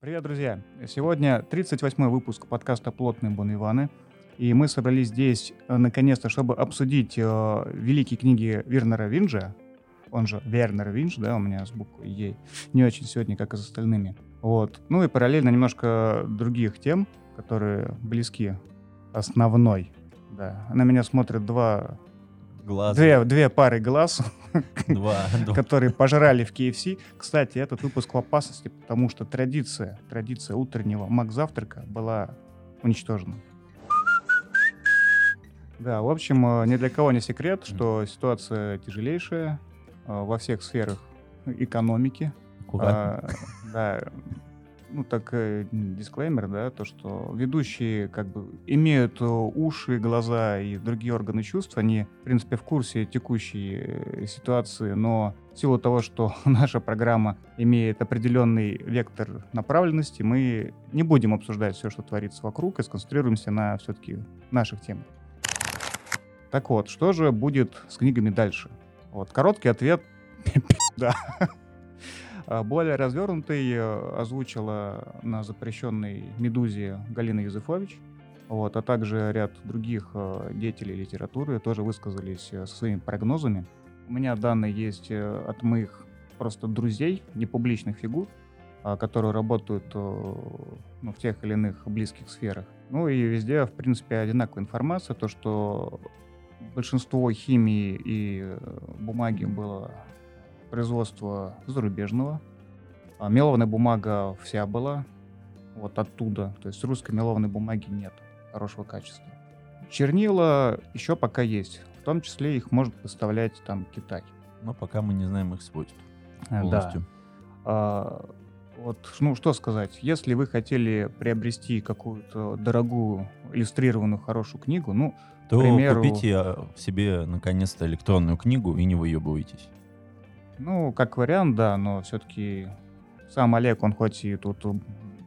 Привет, друзья! Сегодня 38-й выпуск подкаста «Плотные Бон И мы собрались здесь, э, наконец-то, чтобы обсудить э, великие книги Вернера Винджа, он же Вернер Винч, да, у меня с буквой Е, не очень сегодня, как и с остальными. Вот. Ну и параллельно немножко других тем, которые близки основной. Да. На меня смотрят два Глаза. Две, две пары глаз, Два. которые пожрали в KFC. Кстати, этот выпуск в опасности, потому что традиция, традиция утреннего мак-завтрака была уничтожена. Да, в общем, э, ни для кого не секрет, что ситуация тяжелейшая э, во всех сферах экономики. Аккуратно. А, Да, ну так э, дисклеймер, да, то, что ведущие как бы имеют э, уши, глаза и другие органы чувств, они, в принципе, в курсе текущей э, ситуации, но в силу того, что наша программа имеет определенный вектор направленности, мы не будем обсуждать все, что творится вокруг, и сконцентрируемся на все-таки наших темах. Так вот, что же будет с книгами дальше? Вот, короткий ответ — да. А Более развернутый э, озвучила на запрещенной «Медузе» Галина Юзефович. Вот, а также ряд других э, деятелей литературы тоже высказались э, со своими прогнозами. У меня данные есть от моих просто друзей, непубличных фигур, а, которые работают ну, в тех или иных близких сферах. Ну и везде, в принципе, одинаковая информация, то, что большинство химии и бумаги было производства зарубежного. А мелованная бумага вся была вот оттуда. То есть русской мелованной бумаги нет хорошего качества. Чернила еще пока есть. В том числе их может поставлять там Китай. Но пока мы не знаем их свойств Э, полностью. Да. А, вот, ну что сказать, если вы хотели приобрести какую-то дорогую иллюстрированную хорошую книгу, ну, То примеру- купите а, себе наконец-то электронную книгу и не выебывайтесь. Ну, как вариант, да, но все-таки сам Олег, он хоть и тут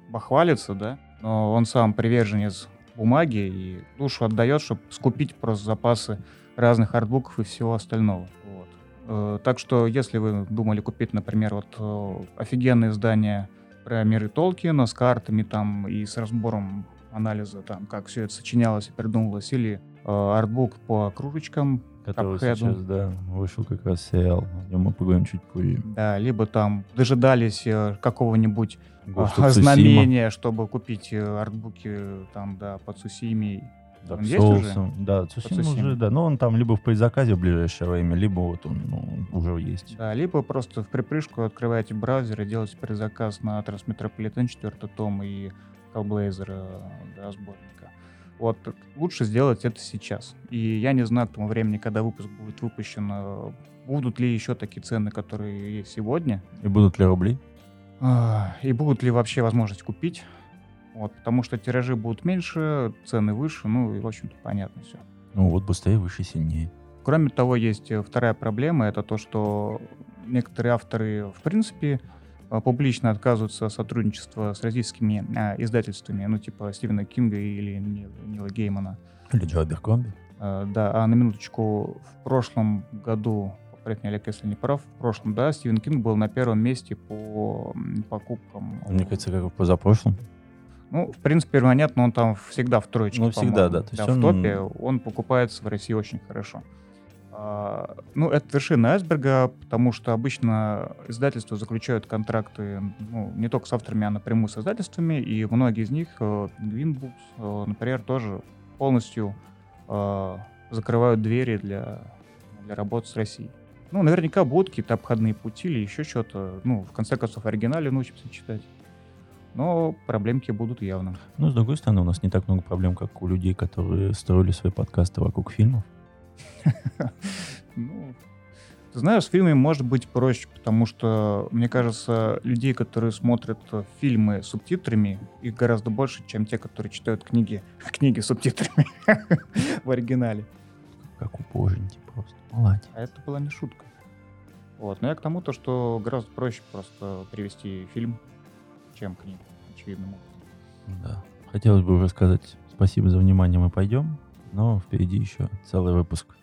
бахвалится, да, но он сам приверженец бумаги и душу отдает, чтобы скупить просто запасы разных артбуков и всего остального. Вот. Э, Так что, если вы думали купить, например, вот э, офигенное издание про миры Толкина с картами там и с разбором анализа, там, как все это сочинялось и придумывалось, или э, артбук по кружечкам, Который Cuphead. сейчас, да, вышел как раз сериал. О нем мы поговорим чуть позже. Да, либо там дожидались э, какого-нибудь а, знамения, чтобы купить э, артбуки там, да, под Сусими. Dark Он есть уже? Да, Tsushima. уже, да. Но он там либо в предзаказе в ближайшее время, либо вот он ну, уже есть. Да, либо просто в припрыжку открываете браузер и делаете предзаказ на Трансметрополитен 4 том и Hellblazer э, да, сборника. Вот лучше сделать это сейчас. И я не знаю к тому времени, когда выпуск будет выпущен, э, будут ли еще такие цены, которые есть сегодня. И будут ли рубли? А, И будут ли вообще возможность купить? Вот, потому что тиражи будут меньше, цены выше, ну и, в общем-то, понятно все. Ну вот быстрее, выше, сильнее. Кроме того, есть э, вторая проблема, это то, что некоторые авторы, в принципе, публично отказываются от сотрудничества с российскими а, издательствами, ну, типа Стивена Кинга или Ни- Нила Геймана. Или Джо Аберкромби. Э, Да, а на минуточку, в прошлом году, поправь меня, Олег, если не прав, в прошлом, да, Стивен Кинг был на первом месте по покупкам. Мне кажется, как в позапрошлом. Ну, в принципе, понятно, он там всегда в троечке. Ну, всегда, да, то есть в он- топе. Он покупается в России очень хорошо. А, ну, это вершина айсберга, потому что обычно издательства заключают контракты ну, не только с авторами, а напрямую с издательствами, и многие из них, э, Penguin Books, э, например, тоже полностью э, закрывают двери для, для работы с Россией. Ну, наверняка будут какие-то обходные пути или еще что-то. Ну, в конце концов, в оригинале научимся читать. Но проблемки будут явно. Ну, с другой стороны, у нас не так много проблем, как у людей, которые строили свои подкасты вокруг фильмов. Ну, ты знаешь, с фильмами может быть проще, потому что, мне кажется, людей, которые смотрят фильмы с субтитрами, их гораздо больше, чем те, которые читают книги, книги с субтитрами в оригинале. Как у просто. Молодец. А это была не шутка. Вот. Но я к тому, то, что гораздо проще просто перевести фильм, чем книгу, очевидным образом. Да. Хотелось бы уже сказать спасибо за внимание, мы пойдем, но впереди еще целый выпуск.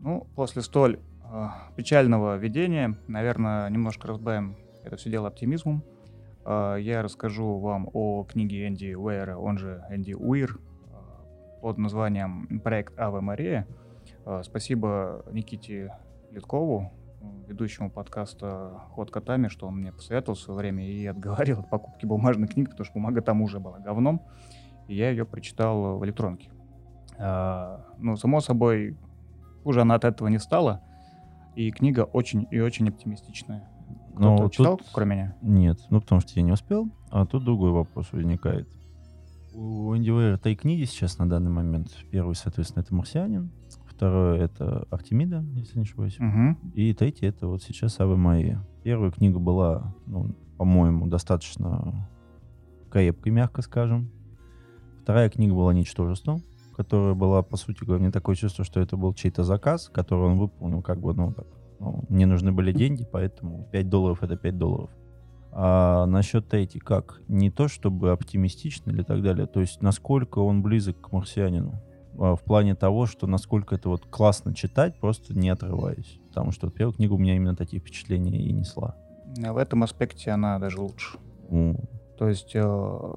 Ну, после столь э, печального видения, наверное, немножко разбавим это все дело оптимизмом. Э, я расскажу вам о книге Энди Уэйра, он же Энди Уир, э, под названием «Проект Ава Мария». Э, спасибо Никите Литкову, ведущему подкаста «Ход котами», что он мне посоветовал в свое время и отговорил от покупки бумажной книги, потому что бумага там уже была говном, и я ее прочитал в электронке. А, ну, само собой, хуже она от этого не стала, и книга очень и очень оптимистичная. Ну, Кто-то тут- читал, кроме меня? Нет, ну потому что я не успел. А тут другой вопрос возникает. У Энди Уэйра три книги сейчас на данный момент. Первый, соответственно, это «Марсианин». Второе — это «Артемида», если не ошибаюсь. Мгм. И третье — это вот сейчас «Аве Мария». Первая книга была, ну, по-моему, достаточно крепкой, мягко скажем. Вторая книга была «Ничтожество», которая была, по сути говоря, мне такое чувство, что это был чей-то заказ, который он выполнил как бы, ну, так, ну, мне нужны были деньги, поэтому 5 долларов — это 5 долларов. А насчет третьей, как? Не то чтобы оптимистично или так далее, то есть насколько он близок к марсианину а, в плане того, что насколько это вот классно читать, просто не отрываясь. Потому что вот первая книга у меня именно такие впечатления и несла. В этом аспекте она даже лучше. Ну, То есть, э,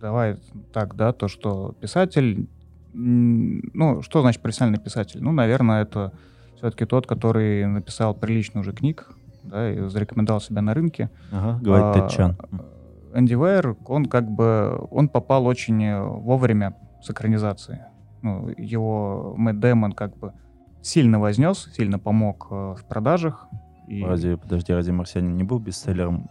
давай так, да, то, что писатель, ну, что значит профессиональный писатель? Ну, наверное, это все-таки тот, который написал прилично уже книг, да, и зарекомендовал себя на рынке. Ага, говорит А, Тед Чан. Энди Вейер, он как бы, он попал очень вовремя с экранизацией. Ну, его Мэтт Дэмон как бы сильно вознес, сильно помог э, в продажах. И... Разве, подожди, разве «Марсианин» не был бестселлером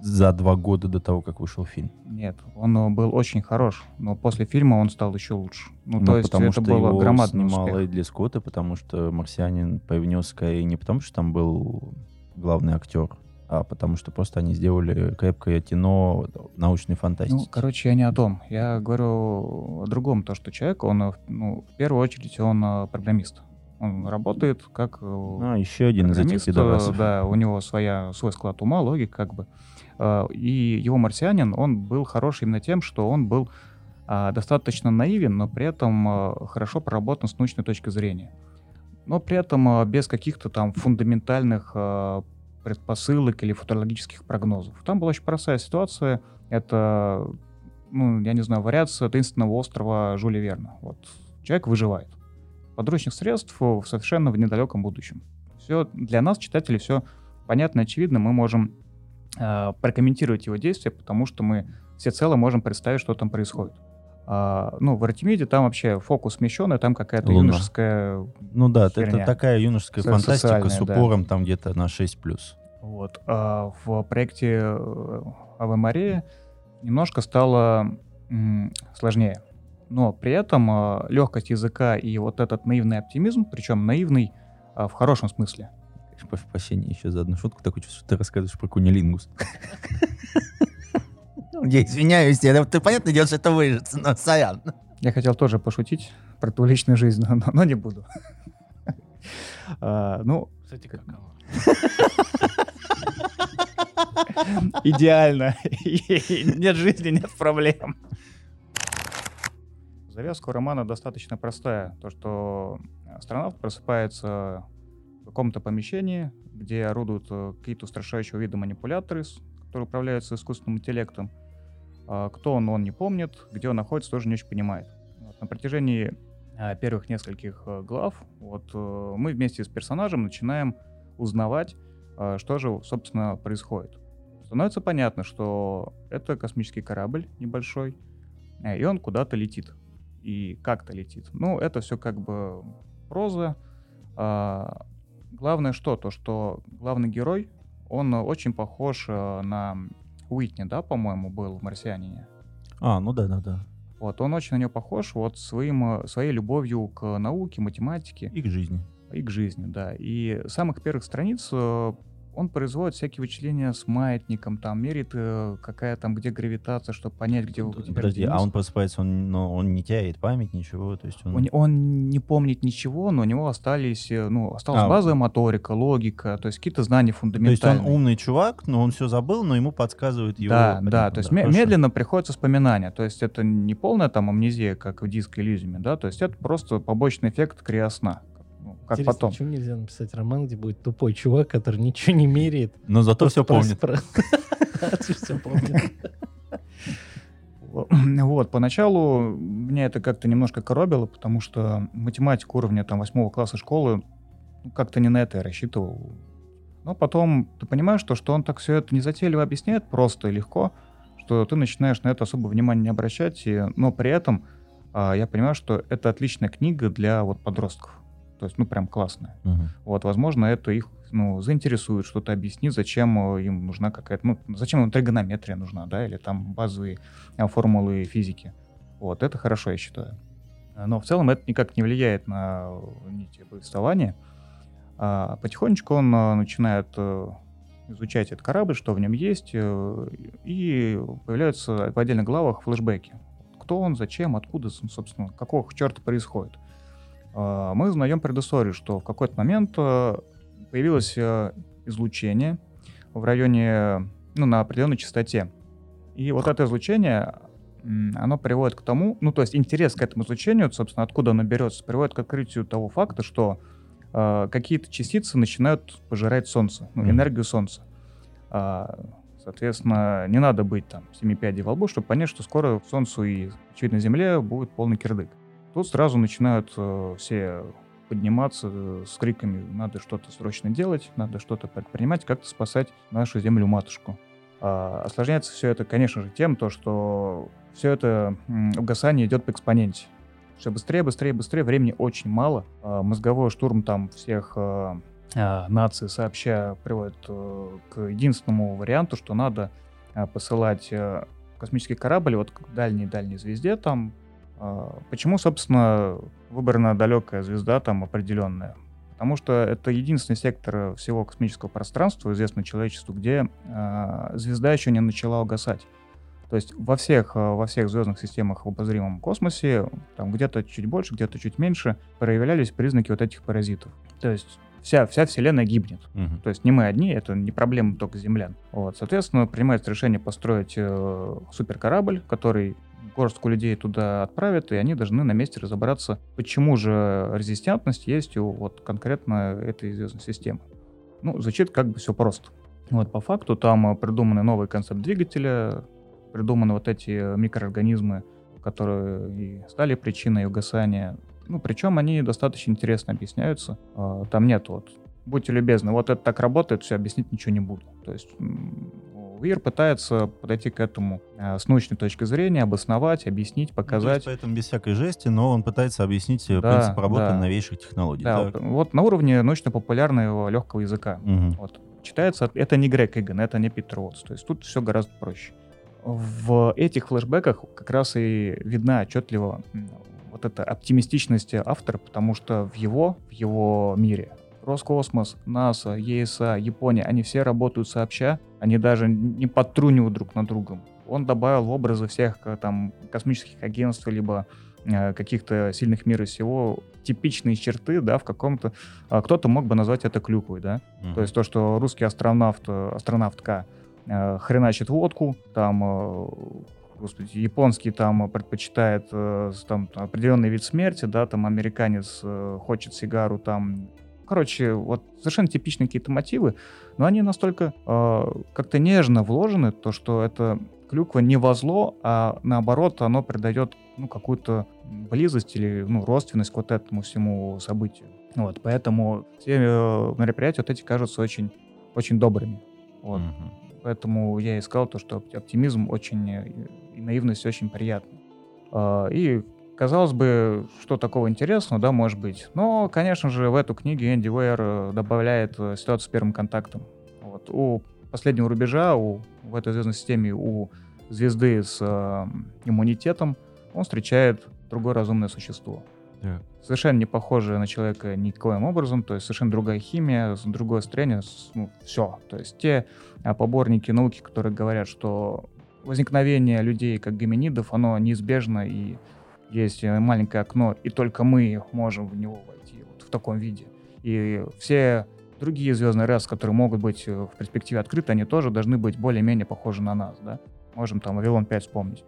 за два года до того, как вышел фильм? Нет, он э, был очень хорош, но после фильма он стал еще лучше. Ну, Ну, то есть потому это что было громадный снимал успех. Эдли Скотт, и потому что «Марсианин» привнес скорее не потому, что там был главный актер, а потому что просто они сделали крепкое кино научной фантастики. Ну, короче, я не о том. Я говорю о другом. То, что человек, он, э, ну, в первую очередь, он э, программист. Он работает как А, еще один из этих пидорасов. Да, у него своя, свой склад ума, логик как бы. Э, И его марсианин, он был хорош именно тем, что он был а, достаточно наивен, но при этом э, хорошо проработан с научной точки зрения. Но при этом э, без каких-то там фундаментальных предпосылок или футурологических прогнозов. Там была очень простая ситуация. Это, ну, я не знаю, вариация таинственного острова Жюля Верна. Вот человек выживает. Подручных средств совершенно в недалеком будущем. Все для нас, читателей, все понятно, очевидно. Мы можем э, прокомментировать его действия, потому что мы всецело можем представить, что там происходит. А, ну, в Артемиде там вообще фокус смещенный, там какая-то Луна. юношеская Ну да, херня. это такая юношеская Со- фантастика с социальная, да. упором там где-то на 6+. Вот. А в проекте э, Аве Мария немножко стало м, сложнее. Но при этом э, легкость языка и вот этот наивный оптимизм, причем наивный а, в хорошем смысле. Прошу прощения еще за одну шутку. Такое чувство, что ты рассказываешь про кунилингус. Я извиняюсь, я, ты понятно дело, что это выжится, но сорян. Я хотел тоже пошутить про твою личную жизнь, но, но не буду. А, Ну, Кстати, каково? идеально. Нет жизни, нет проблем. Завязка у романа достаточно простая. То, что астронавт просыпается каком-то помещении, где орудуют э, какие-то устрашающего вида манипуляторы, которые управляются искусственным интеллектом. А Кто он, он не помнит. Где он находится, тоже не очень понимает. На протяжении а, первых нескольких э, глав вот э, мы вместе с персонажем начинаем узнавать, а, что же, собственно, происходит. Становится понятно, что это космический корабль небольшой, и он куда-то летит. И как-то летит. Ну, это все как бы проза. Главное что? То, что главный герой, он э, очень похож э, на Уитни, да, по-моему, был в «Марсианине». А, ну да, да, да. Вот, он очень на нее похож вот своим, э, своей любовью к науке, математике И к жизни. и к жизни, да. И с самых первых страниц он производит всякие вычисления с маятником, там мерит, э, какая там, где гравитация, чтобы понять, где у тебя Подожди, а он просыпается, он, но он не теряет память, ничего, то есть он... Он, он не помнит ничего, но у него остались, э, ну, осталась А, базовая моторика, логика, то есть какие-то знания То есть фундаментальные. он умный чувак, но он все забыл, но ему подсказывает его... Да, понятно, да, то есть хорошо. медленно приходят воспоминания. То есть это не полная там амнезия, как в диско Elysium, да, то есть это просто побочный эффект криосна. Как Интересно, потом. почему нельзя написать роман, где будет тупой чувак, который ничего не меряет? Но зато все помнит. все помнит. Вот, поначалу меня это как-то немножко коробило, потому что математику уровня там восьмого класса школы ну, как-то не на это я рассчитывал. Но потом ты понимаешь, что, что он так все это незатейливо объясняет просто и легко, что ты начинаешь на это особо внимания не обращать, и, но при этом а, я понимаю, что это отличная книга для вот подростков. То есть, ну, прям классная. Мгм. Вот, возможно, это их ну, заинтересует, что-то объяснит, зачем э, им нужна какая-то, ну, зачем им тригонометрия нужна, да, или там базовые а, формулы физики. Вот, это хорошо, я считаю. Но в целом это никак не влияет на э, нити повествования. А потихонечку он э, начинает э, изучать этот корабль, что в нем есть, э, и появляются в отдельных главах флешбеки. Кто он, зачем, откуда, собственно, какого черта происходит. А, Мы узнаем предысторию, что в какой-то момент э, появилось э, излучение в районе, ну, на определенной частоте. И вот это излучение, оно приводит к тому, ну, то есть интерес к этому излучению, собственно, откуда оно берется, приводит к открытию того факта, что э, какие-то частицы начинают пожирать Солнце, ну, энергию Солнца. А, соответственно, не надо быть там семи пядей во лбу, чтобы понять, что скоро Солнцу и, очевидно, Земле будет полный кирдык. Тут сразу начинают э, все подниматься э, с криками «надо что-то срочно делать, надо что-то предпринимать, как-то спасать нашу землю-матушку». А, осложняется все это, конечно же, тем, то, что все это угасание идет по экспоненте. Все быстрее, быстрее, быстрее, времени очень мало. А, мозговой штурм там всех а, а, наций сообща приводит э, к единственному варианту, что надо посылать э, космический корабль вот к дальней-дальней звезде там. А, Почему, собственно, выбрана далекая звезда там определенная? Потому что это единственный сектор всего космического пространства, известный человечеству, где а, звезда еще не начала угасать. То есть во всех, а, во всех звездных системах в обозримом космосе, там где-то чуть больше, где-то чуть меньше, проявлялись признаки вот этих паразитов. То есть вся, вся Вселенная гибнет. Мгм. То есть не мы одни, это не проблема только землян. Вот, соответственно, принимается решение построить э, суперкорабль, который горстку людей туда отправит, и они должны на месте разобраться, почему же резистентность есть у вот конкретно этой звездной системы. Ну, звучит как бы все просто. Вот по факту там э, придуманы новый концепт двигателя, придуманы вот эти э, микроорганизмы, которые и стали причиной угасания. Ну, причем они достаточно интересно объясняются. А, Там нет вот будьте любезны, вот это так работает, все, объяснить ничего не буду. То есть Уир пытается подойти к этому а, с научной точки зрения, обосновать, объяснить, Ну, показать. есть поэтому без всякой жести, но он пытается объяснить э, Да, принцип работы да. новейших технологий. Да, Так. вот, на уровне научно-популярного легкого языка. Мгм. Вот. Читается, это не Грег Иган, это не Питер Уотс. То есть тут все гораздо проще. В этих флешбеках как раз и видна отчетливо вот эта оптимистичность автора, потому что в его, в его мире Роскосмос, НАСА, ЕСА, Япония, они все работают сообща, они даже не подтрунивают друг на другом. Он добавил в образы всех э, там космических агентств, либо э, каких-то сильных мира сего типичные черты, да, в каком-то... а, Кто-то мог бы назвать это клюквой, да, Мгм. то есть то, что русский астронавт, э, астронавтка э, хреначит водку, там, э, господи, японский там предпочитает э, там определенный вид смерти, да, там американец э, хочет сигару, там, короче, вот совершенно типичные какие-то мотивы, но они настолько э, как-то нежно вложены, то, что это клюква не во зло, а наоборот, оно придает ну, какую-то близость или ну, родственность к вот этому всему событию. Вот, поэтому все э, мероприятия вот эти кажутся очень, очень добрыми. Вот. Мгм. Поэтому я искал то, что оп- оптимизм очень э, и наивность очень приятна. А, И казалось бы, что такого интересного, да, может быть. Но, конечно же, в эту книгу Энди Уэйр э, добавляет э, ситуацию с первым контактом. Вот. У последнего рубежа, у, в этой звездной системе, у звезды с э, иммунитетом, он встречает другое разумное существо. Так. Совершенно не похожее на человека никоим образом, то есть совершенно другая химия, другое строение, все. То есть те а, поборники науки, которые говорят, что возникновение людей как гоминидов, оно неизбежно, и есть э, маленькое окно, и только мы можем в него войти вот в таком виде. И все другие звездные расы, которые могут быть э, в перспективе открыты, они тоже должны быть более-менее похожи на нас, да. Можем там Вавилон 5 вспомнить.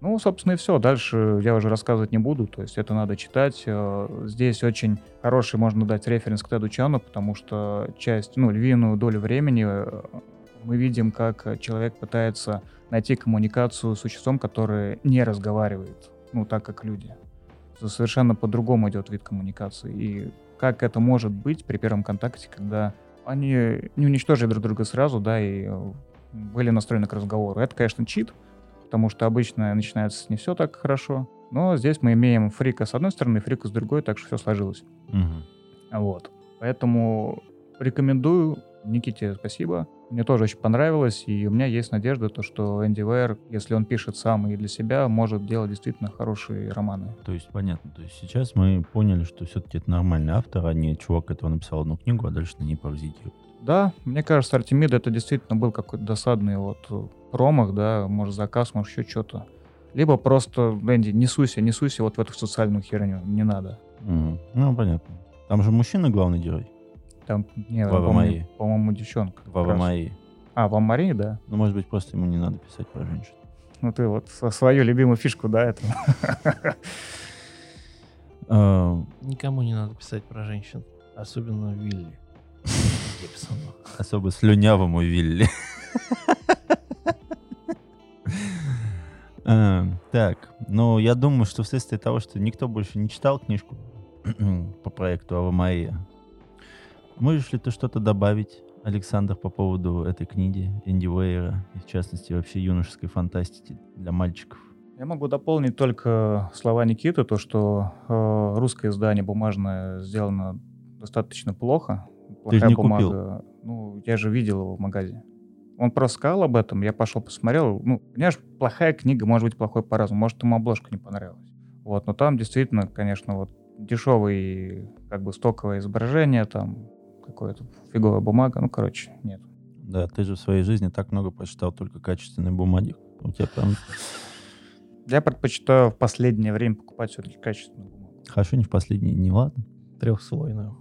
Ну, собственно, и все. Дальше я уже рассказывать не буду. То есть это надо читать. Э, Здесь очень хороший можно дать референс к Теду Чану, потому что часть, ну, львиную долю времени мы видим, как человек пытается найти коммуникацию с существом, которое не разговаривает, ну, так как люди. Совершенно по-другому идет вид коммуникации. И как это может быть при первом контакте, когда они не уничтожили друг друга сразу, да, и э, были настроены к разговору. Это, конечно, чит, потому что обычно начинается не все так хорошо. Но здесь мы имеем фрика с одной стороны, фрика с другой, так что все сложилось. Мгм. Вот. Поэтому рекомендую. Никите спасибо. Мне тоже очень понравилось, и у меня есть надежда, то, что Энди Вейер, если он пишет сам и для себя, может делать действительно хорошие романы. То есть, понятно. То есть сейчас мы поняли, что все-таки это нормальный автор, а не чувак, который написал одну книгу, а дальше на ней паразитирует. Да, мне кажется, Артемида это действительно был какой-то досадный вот э, промах, да, может заказ, может еще что-то. Либо просто, Энди, не суйся, не суйся вот в эту социальную херню, не надо. Мгм. Ну, понятно. Там же мужчина главный герой. Там, не, Вава по-моему, Мария. по-моему, девчонка. раз. Марии. А, вам Мария, да? Ну, может быть, просто ему не надо писать про женщин. Ну ты вот свою любимую фишку, да, это. А, Никому не надо писать про женщин. Особенно Вилли Гибсону. особо слюнявому Вилли. А, Так, ну, я думаю, что вследствие того, что никто больше не читал книжку по проекту Ава Мария, можешь ли ты что-то добавить, Александр, по поводу этой книги Энди Уэйра, и в частности вообще юношеской фантастики для мальчиков? Я могу дополнить только слова Никиты, то, что э, русское издание бумажное сделано достаточно плохо. Ты же Плохая не бумага. Ну, я же видел его в магазе. Он просто сказал об этом, я пошел посмотрел. Ну, понимаешь, плохая книга может быть плохой по-разному. Может, ему обложка не понравилась. Вот, но там действительно, конечно, вот дешевый, как бы стоковое изображение, там какое-то фиговая бумага. Ну, короче, нет. Да, ты же в своей жизни так много прочитал только качественной бумаги. У тебя прям Я предпочитаю в последнее время покупать все-таки качественную бумагу. хорошо не в последние дни, ладно? Трехслойную.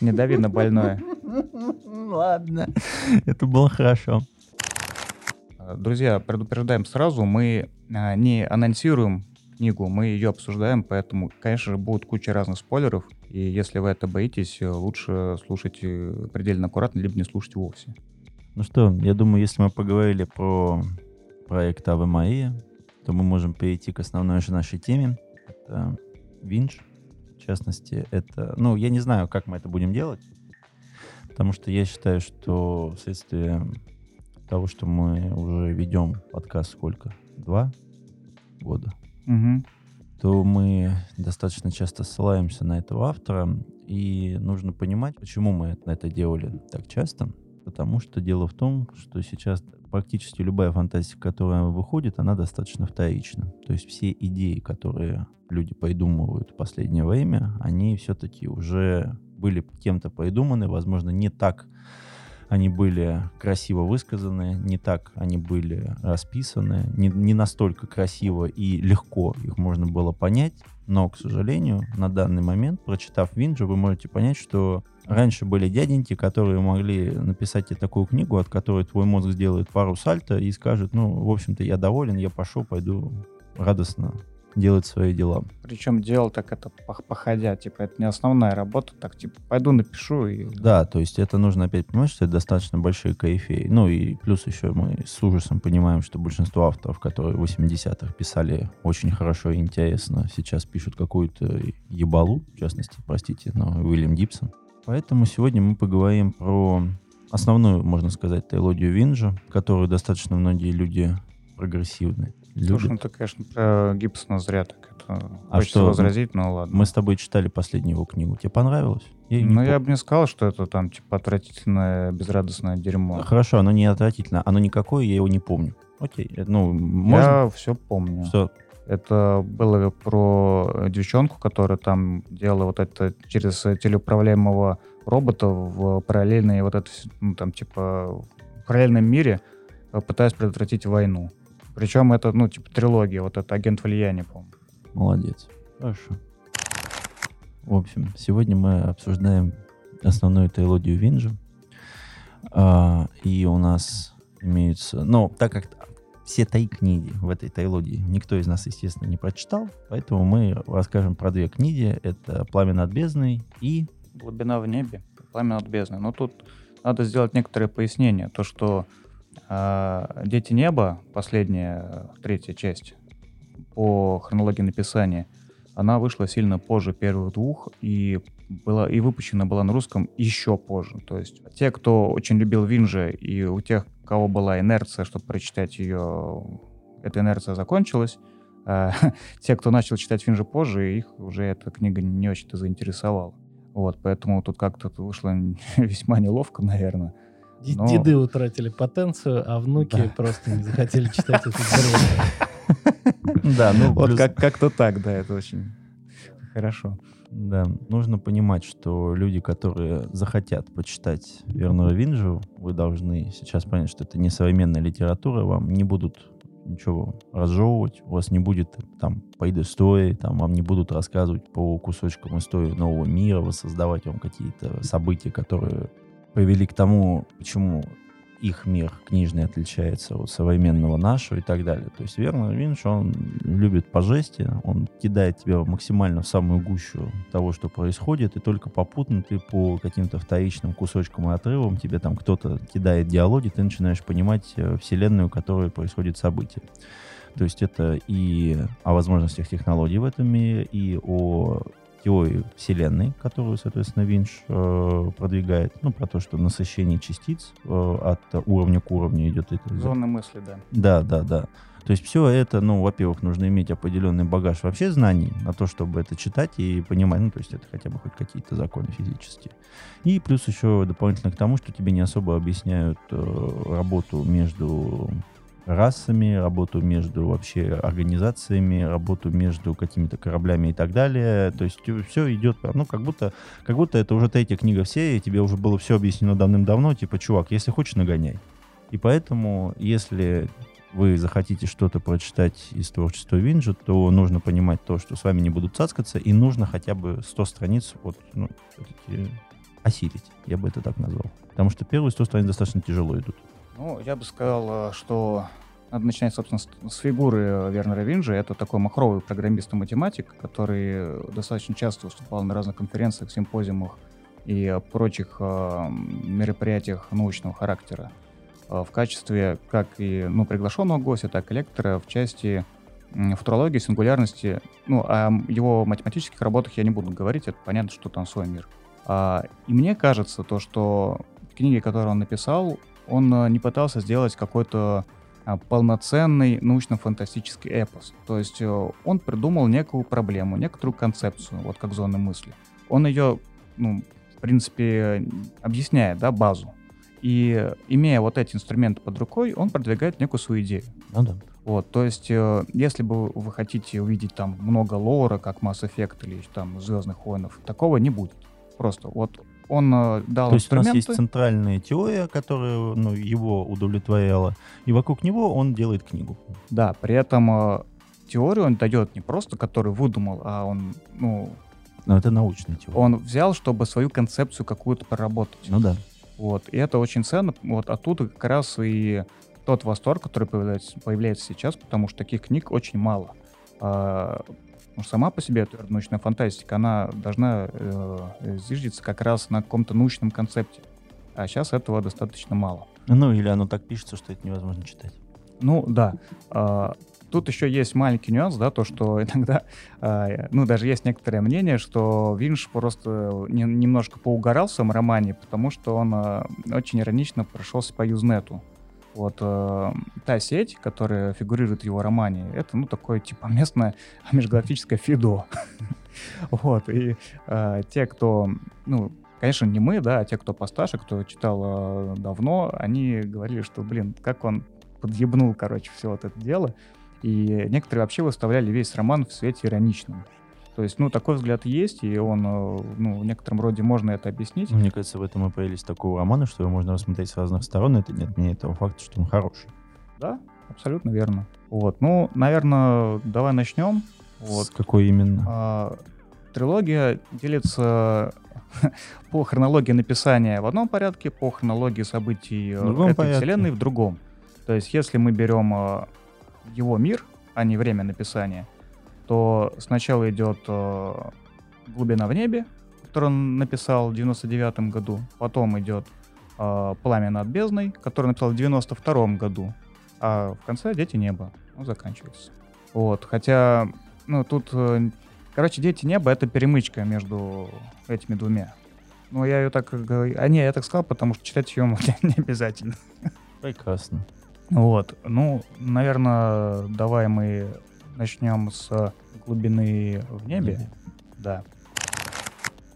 Не дави на больное. Ладно, это было хорошо. Друзья, предупреждаем сразу, мы а, не анонсируем книгу, мы ее обсуждаем, поэтому, конечно же, будет куча разных спойлеров, и если вы это боитесь, э, лучше слушайте предельно аккуратно, либо не слушайте вовсе. Ну что, я думаю, если мы поговорили про проект Ave Maria, то мы можем перейти к основной же нашей теме. Это Винч. В частности, это... Ну, я не знаю, как мы это будем делать, потому что я считаю, что вследствие того, что мы уже ведем подкаст сколько? Два года? Мгм. то мы достаточно часто ссылаемся на этого автора, и нужно понимать, почему мы это делали так часто. Потому что дело в том, что сейчас практически любая фантастика, которая выходит, она достаточно вторична. То есть все идеи, которые люди придумывают в последнее время, они все-таки уже были кем-то придуманы, возможно, не так они были красиво высказаны, не так они были расписаны, не, не настолько красиво и легко их можно было понять, но, к сожалению, на данный момент, прочитав Винджа, вы можете понять, что раньше были дяденьки, которые могли написать тебе такую книгу, от которой твой мозг сделает пару сальто и скажет, ну, в общем-то, я доволен, я пошел, пойду радостно делать свои дела. Причем делал так это пох- походя, типа, это не основная работа, так, типа, пойду напишу и... Да, то есть это нужно опять понимать, что это достаточно большие кайфеи. Ну и плюс еще мы с ужасом понимаем, что большинство авторов, которые в 80-х писали очень хорошо и интересно, сейчас пишут какую-то ебалу, в частности, простите, но Уильям Гибсон. Поэтому сегодня мы поговорим про основную, можно сказать, трилогию Винджа, которую достаточно многие люди прогрессивные Слушай, ну ты, конечно, про Гибсона зря так это... А хочется что, возразить, но ладно. Мы с тобой читали последнюю его книгу. Тебе понравилось? Я Ну, я бы не сказал, что это там, типа, отвратительное, безрадостное дерьмо. Хорошо, оно не отвратительно, оно никакое, я его не помню. Окей, э, ну, можно... Я все помню. Что? Это было про девчонку, которая там делала вот это через телеуправляемого робота в параллельной вот это, ну, там, типа, в параллельном мире, э, пытаясь предотвратить войну. Причем это, ну, типа, трилогия, вот это агент влияния, по-моему. Молодец. Хорошо. В общем, сегодня мы обсуждаем основную трилогию Винджа. А, и у нас имеются... Ну, так как все три книги в этой трилогии никто из нас, естественно, не прочитал, поэтому мы расскажем про две книги. Это «Пламя над бездной» и... Глубина в небе, пламя над бездной. Но тут надо сделать некоторые пояснения. То, что «Дети неба», последняя, третья часть, по хронологии написания, она вышла сильно позже первых двух и была и выпущена была на русском еще позже. То есть те, кто очень любил Винжи, и у тех, у кого была инерция, чтобы прочитать ее, эта инерция закончилась. А, те, кто начал читать Винжи позже, их уже эта книга не очень-то заинтересовала. Вот, поэтому тут как-то вышло весьма неловко, наверное. Но- Деды утратили потенцию, а внуки Да. просто не захотели читать эту дрянь. Да, ну, Вот как-то так, да, это очень хорошо. Да, нужно понимать, что люди, которые захотят почитать Вернера Винжу, вы должны сейчас понять, что это не современная литература, вам не будут ничего разжевывать, у вас не будет там истории, там вам не будут рассказывать по кусочкам истории нового мира, воссоздавать вам какие-то события, которые привели к тому, почему их мир книжный отличается от современного нашего и так далее. То есть Вернер Винч, он любит по жести, он кидает тебя максимально в самую гущу того, что происходит, и только попутно ты по каким-то вторичным кусочкам и отрывам тебе там кто-то кидает диалоги, ты начинаешь понимать э, вселенную, в которой происходит событие. То есть это и о возможностях технологий в этом мире, и о теории Вселенной, которую, соответственно, Винч э, продвигает, ну, про то, что насыщение частиц э, от уровня к уровню идет. Это, Зоны мысли, да. да, да, да. То есть все это, ну, во-первых, нужно иметь определенный багаж вообще знаний на то, чтобы это читать и понимать, ну, то есть это хотя бы хоть какие-то законы физические. И плюс еще дополнительно к тому, что тебе не особо объясняют э, работу между расами, работу между вообще организациями, работу между какими-то кораблями и так далее. То есть все идет, ну, как будто, как будто это уже третья книга в серии, тебе уже было все объяснено давным-давно, типа, чувак, если хочешь, нагоняй. И поэтому, если вы захотите что-то прочитать из творчества Винджа, то нужно понимать то, что с вами не будут цацкаться, и нужно хотя бы 100 страниц вот, ну, осилить, я бы это так назвал. Потому что первые 100 страниц достаточно тяжело идут. Ну, я бы сказал, э, что надо начинать, собственно, с, с фигуры э, Вернера Винджа. Это такой махровый программист и математик, который достаточно часто выступал на разных конференциях, симпозиумах и прочих э, мероприятиях научного характера э, в качестве как и ну, приглашенного гостя, так и лектора в части футурологии, сингулярности. Ну, о его математических работах я не буду говорить, это понятно, что там свой мир. А, и мне кажется, то, что книги, которые он написал, он э, не пытался сделать какой-то а, полноценный научно-фантастический эпос. То есть э, он придумал некую проблему, некоторую концепцию, вот как зоны мысли. Он ее, ну, в принципе, объясняет, да, базу. И имея вот эти инструменты под рукой, он продвигает некую свою идею. Ну да. Вот, то есть, э, если бы вы хотите увидеть там много лора, как Mass Effect или там Звездных войнов, такого не будет. Просто вот он э, дал То есть у нас инструменты. есть центральная теория, которая ну, его удовлетворяла, и вокруг него он делает книгу. Да, при этом э, теорию он дает не просто, которую выдумал, а он, ну, Но это научная теория. он взял, чтобы свою концепцию какую-то проработать. Ну да. Вот, и это очень ценно. Вот оттуда как раз и тот восторг, который появляется, появляется сейчас, потому что таких книг очень мало. А, потому что сама по себе эта научная фантастика, она должна э, зиждиться как раз на каком-то научном концепте. А сейчас этого достаточно мало. Ну или оно так пишется, что это невозможно читать. Ну да. А, Тут еще есть маленький нюанс, да, то, что иногда, а, ну, даже есть некоторое мнение, что Винш просто не- немножко поугарал в своем романе, потому что он а, очень иронично прошелся по Юзнету. Вот а, та сеть, которая фигурирует в его романе, это, ну, такое, типа, местное межгалактическое фидо. Вот, и а, те, кто, ну, конечно, не мы, да, а те, кто постарше, кто читал а, давно, они говорили, что, блин, как он подъебнул, короче, все вот это дело. И некоторые вообще выставляли весь роман в свете ироничном. То есть, ну, такой взгляд есть, и он, э, ну, в некотором роде можно это объяснить. Мне кажется, в этом и появились такого романа, что его можно рассмотреть с разных сторон. Это не отменяет того факта, что он хороший. Да, абсолютно верно. Вот, ну, наверное, давай начнем. Вот. С какой именно? А, трилогия делится по хронологии написания в одном порядке, по хронологии событий э, В другом этой порядке. вселенной в другом. То есть, если мы берем э, его мир, а не время написания, то сначала идет э, «Глубина в небе», который он написал в 99 году, потом идет э, «Пламя над бездной», который он написал в 92 году, а в конце «Дети неба». Он заканчивается. Вот, хотя, ну, тут, э, короче, «Дети неба» — это перемычка между этими двумя. Ну, я ее так, говорю- а не, я так сказал, потому что читать ее не обязательно. Прекрасно. Вот, ну, наверное, давай мы начнем с глубины в небе. Да.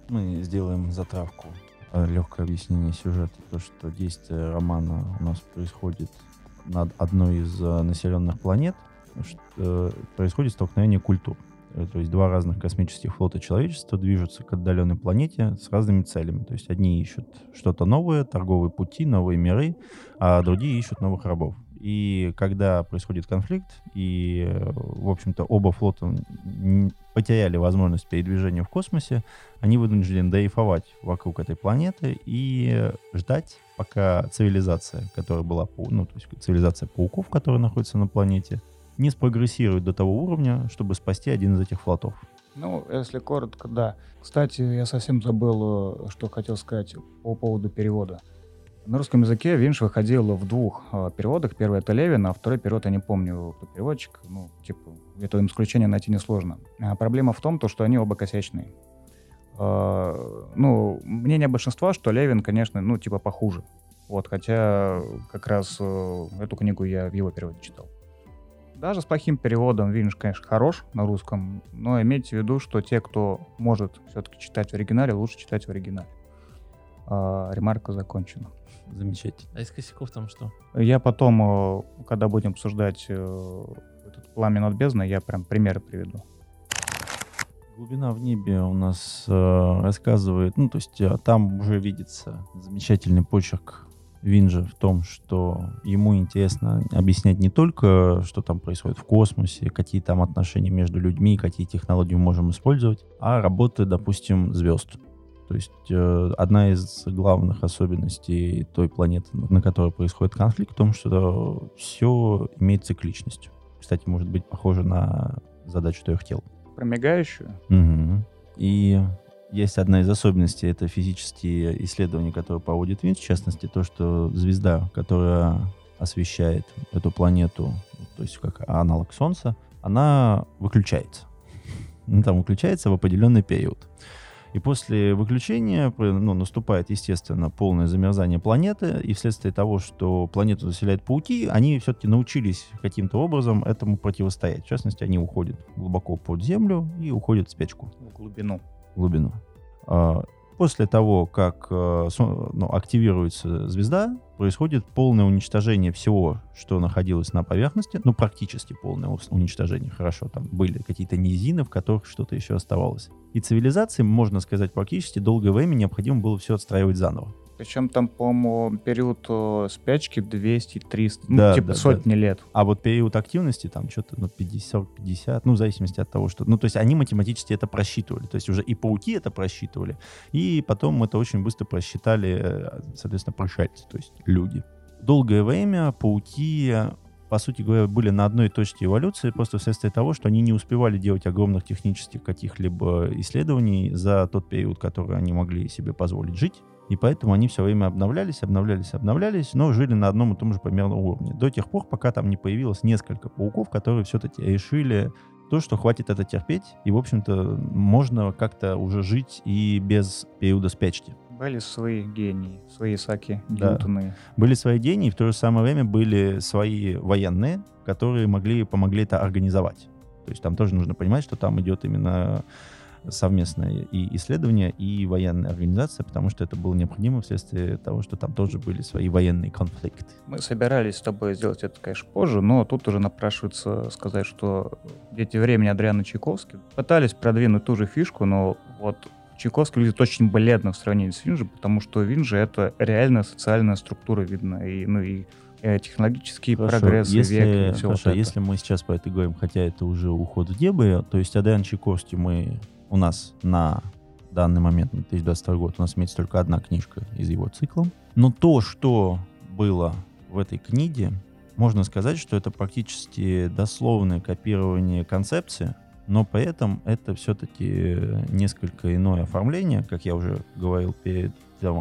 Мы сделаем затравку. Легкое объяснение сюжета. То, что действие романа у нас происходит над одной из э, населенных планет. что, э, происходит столкновение культур. Э, То есть два разных космических флота человечества движутся к отдаленной планете с разными целями. То есть одни ищут что-то новое, торговые пути, новые миры, а другие ищут новых рабов. И когда происходит конфликт, и, э, в общем-то, оба флота потеряли возможность передвижения в космосе, они вынуждены дрейфовать вокруг этой планеты и ждать, пока цивилизация, которая была, ну, то есть цивилизация пауков, которая находится на планете, не спрогрессирует до того уровня, чтобы спасти один из этих флотов. Ну, если коротко, да. Кстати, я совсем забыл, э, что хотел сказать по поводу перевода. На русском языке Винш выходил в двух э, переводах. Первый это Левин, а второй перевод я не помню, кто переводчик. Ну, типа, это исключение найти несложно. А проблема в том, то, что они оба косячные. Э, ну, мнение большинства, что Левин, конечно, ну, типа, похуже. Вот, хотя как раз э, эту книгу я в его переводе читал. Даже с плохим переводом Винш, конечно, хорош на русском, но имейте в виду, что те, кто может все-таки читать в оригинале, лучше читать в оригинале. А, ремарка закончена. Замечательно. А из косяков там что? Я потом, э, когда будем обсуждать э, этот пламя над бездной, я прям примеры приведу. Глубина в небе у нас э, рассказывает, ну, то есть э, там уже видится замечательный почерк Винджа в том, что ему интересно объяснять не только, что там происходит в космосе, какие там отношения между людьми, какие технологии мы можем использовать, а работы, допустим, звезд. То есть э, одна из главных особенностей той планеты, на которой происходит конфликт, в том, что все имеет цикличность. Кстати, может быть похоже на задачу трех тел. Про мигающую? Мгм. И есть одна из особенностей, это физические исследования, которые проводит Винч, в частности, то, что звезда, которая освещает эту планету, то есть как аналог Солнца, она выключается. Ну, там выключается в определенный период. И после выключения про- ну, наступает, естественно, полное замерзание планеты, и вследствие того, что планету заселяют пауки, они все-таки научились каким-то образом этому противостоять. В частности, они уходят глубоко под землю и уходят в спячку В глубину. глубину. После того, как э, ну, активируется звезда, происходит полное уничтожение всего, что находилось на поверхности. Ну, практически полное уничтожение. Хорошо, там были какие-то низины, в которых что-то еще оставалось. И цивилизации, можно сказать, практически долгое время необходимо было все отстраивать заново. Причем там, по-моему, период э, спячки 200-300, ну, Да, типа да, сотни лет. А вот период активности там что-то ну, 50-50, ну, в зависимости от того, что... Ну, то есть они математически это просчитывали. То есть уже и пауки это просчитывали, и потом это очень быстро просчитали, э, соответственно, пришельцы, то есть люди. Долгое время пауки, по сути говоря, были на одной точке эволюции, просто вследствие того, что они не успевали делать огромных технических каких-либо исследований за тот период, который они могли себе позволить жить. И поэтому они все время обновлялись, обновлялись, обновлялись, но жили на одном и том же примерно уровне. До тех пор, пока там не появилось несколько пауков, которые все-таки решили то, что хватит это терпеть, и, в общем-то, можно как-то уже жить и без периода спячки. Были свои гении, свои саки Да. Ньютоны. Были свои деньги, и в то же самое время были свои военные, которые могли, помогли это организовать. То есть там тоже нужно понимать, что там идет именно совместное и исследование, и военная организация, потому что это было необходимо вследствие того, что там тоже были свои военные конфликты. Мы собирались с тобой сделать это, конечно, позже, но тут уже напрашивается сказать, что «Дети времени» Адриана Чайковский пытались продвинуть ту же фишку, но вот Чайковский выглядит очень бледно в сравнении с Винджи, потому что Винджи — это реально социальная структура, видно, и, ну, и технологический Хорошо, прогресс, если, век, и все хорошо, если мы сейчас про это говорим, хотя это уже уход в дебри, то есть Адриан Чайковский мы у нас на данный момент, на 2022 год, у нас имеется только одна книжка из его цикла. Но то, что было в этой книге, можно сказать, что это практически дословное копирование концепции, но при этом это все-таки несколько иное оформление, как я уже говорил перед тем,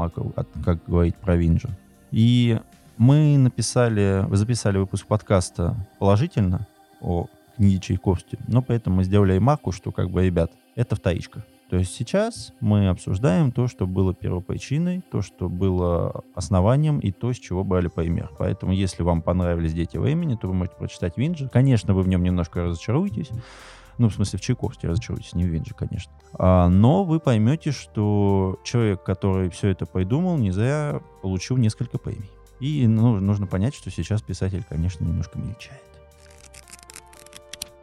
как, говорить про Винджи. И мы написали, записали выпуск подкаста положительно о книге Чайковски, но при этом мы сделали марку, что как бы, ребят, это вторичка. То есть сейчас мы обсуждаем то, что было первопричиной, то, что было основанием и то, с чего брали пример. Поэтому, если вам понравились «Дети времени», то вы можете прочитать Винджи. Конечно, вы в нем немножко разочаруетесь, ну, в смысле, в Чайковске разочаруетесь, не в Винджи, конечно. А, но вы поймете, что человек, который все это придумал, не зря получил несколько премий. И ну, нужно понять, что сейчас писатель, конечно, немножко мельчает.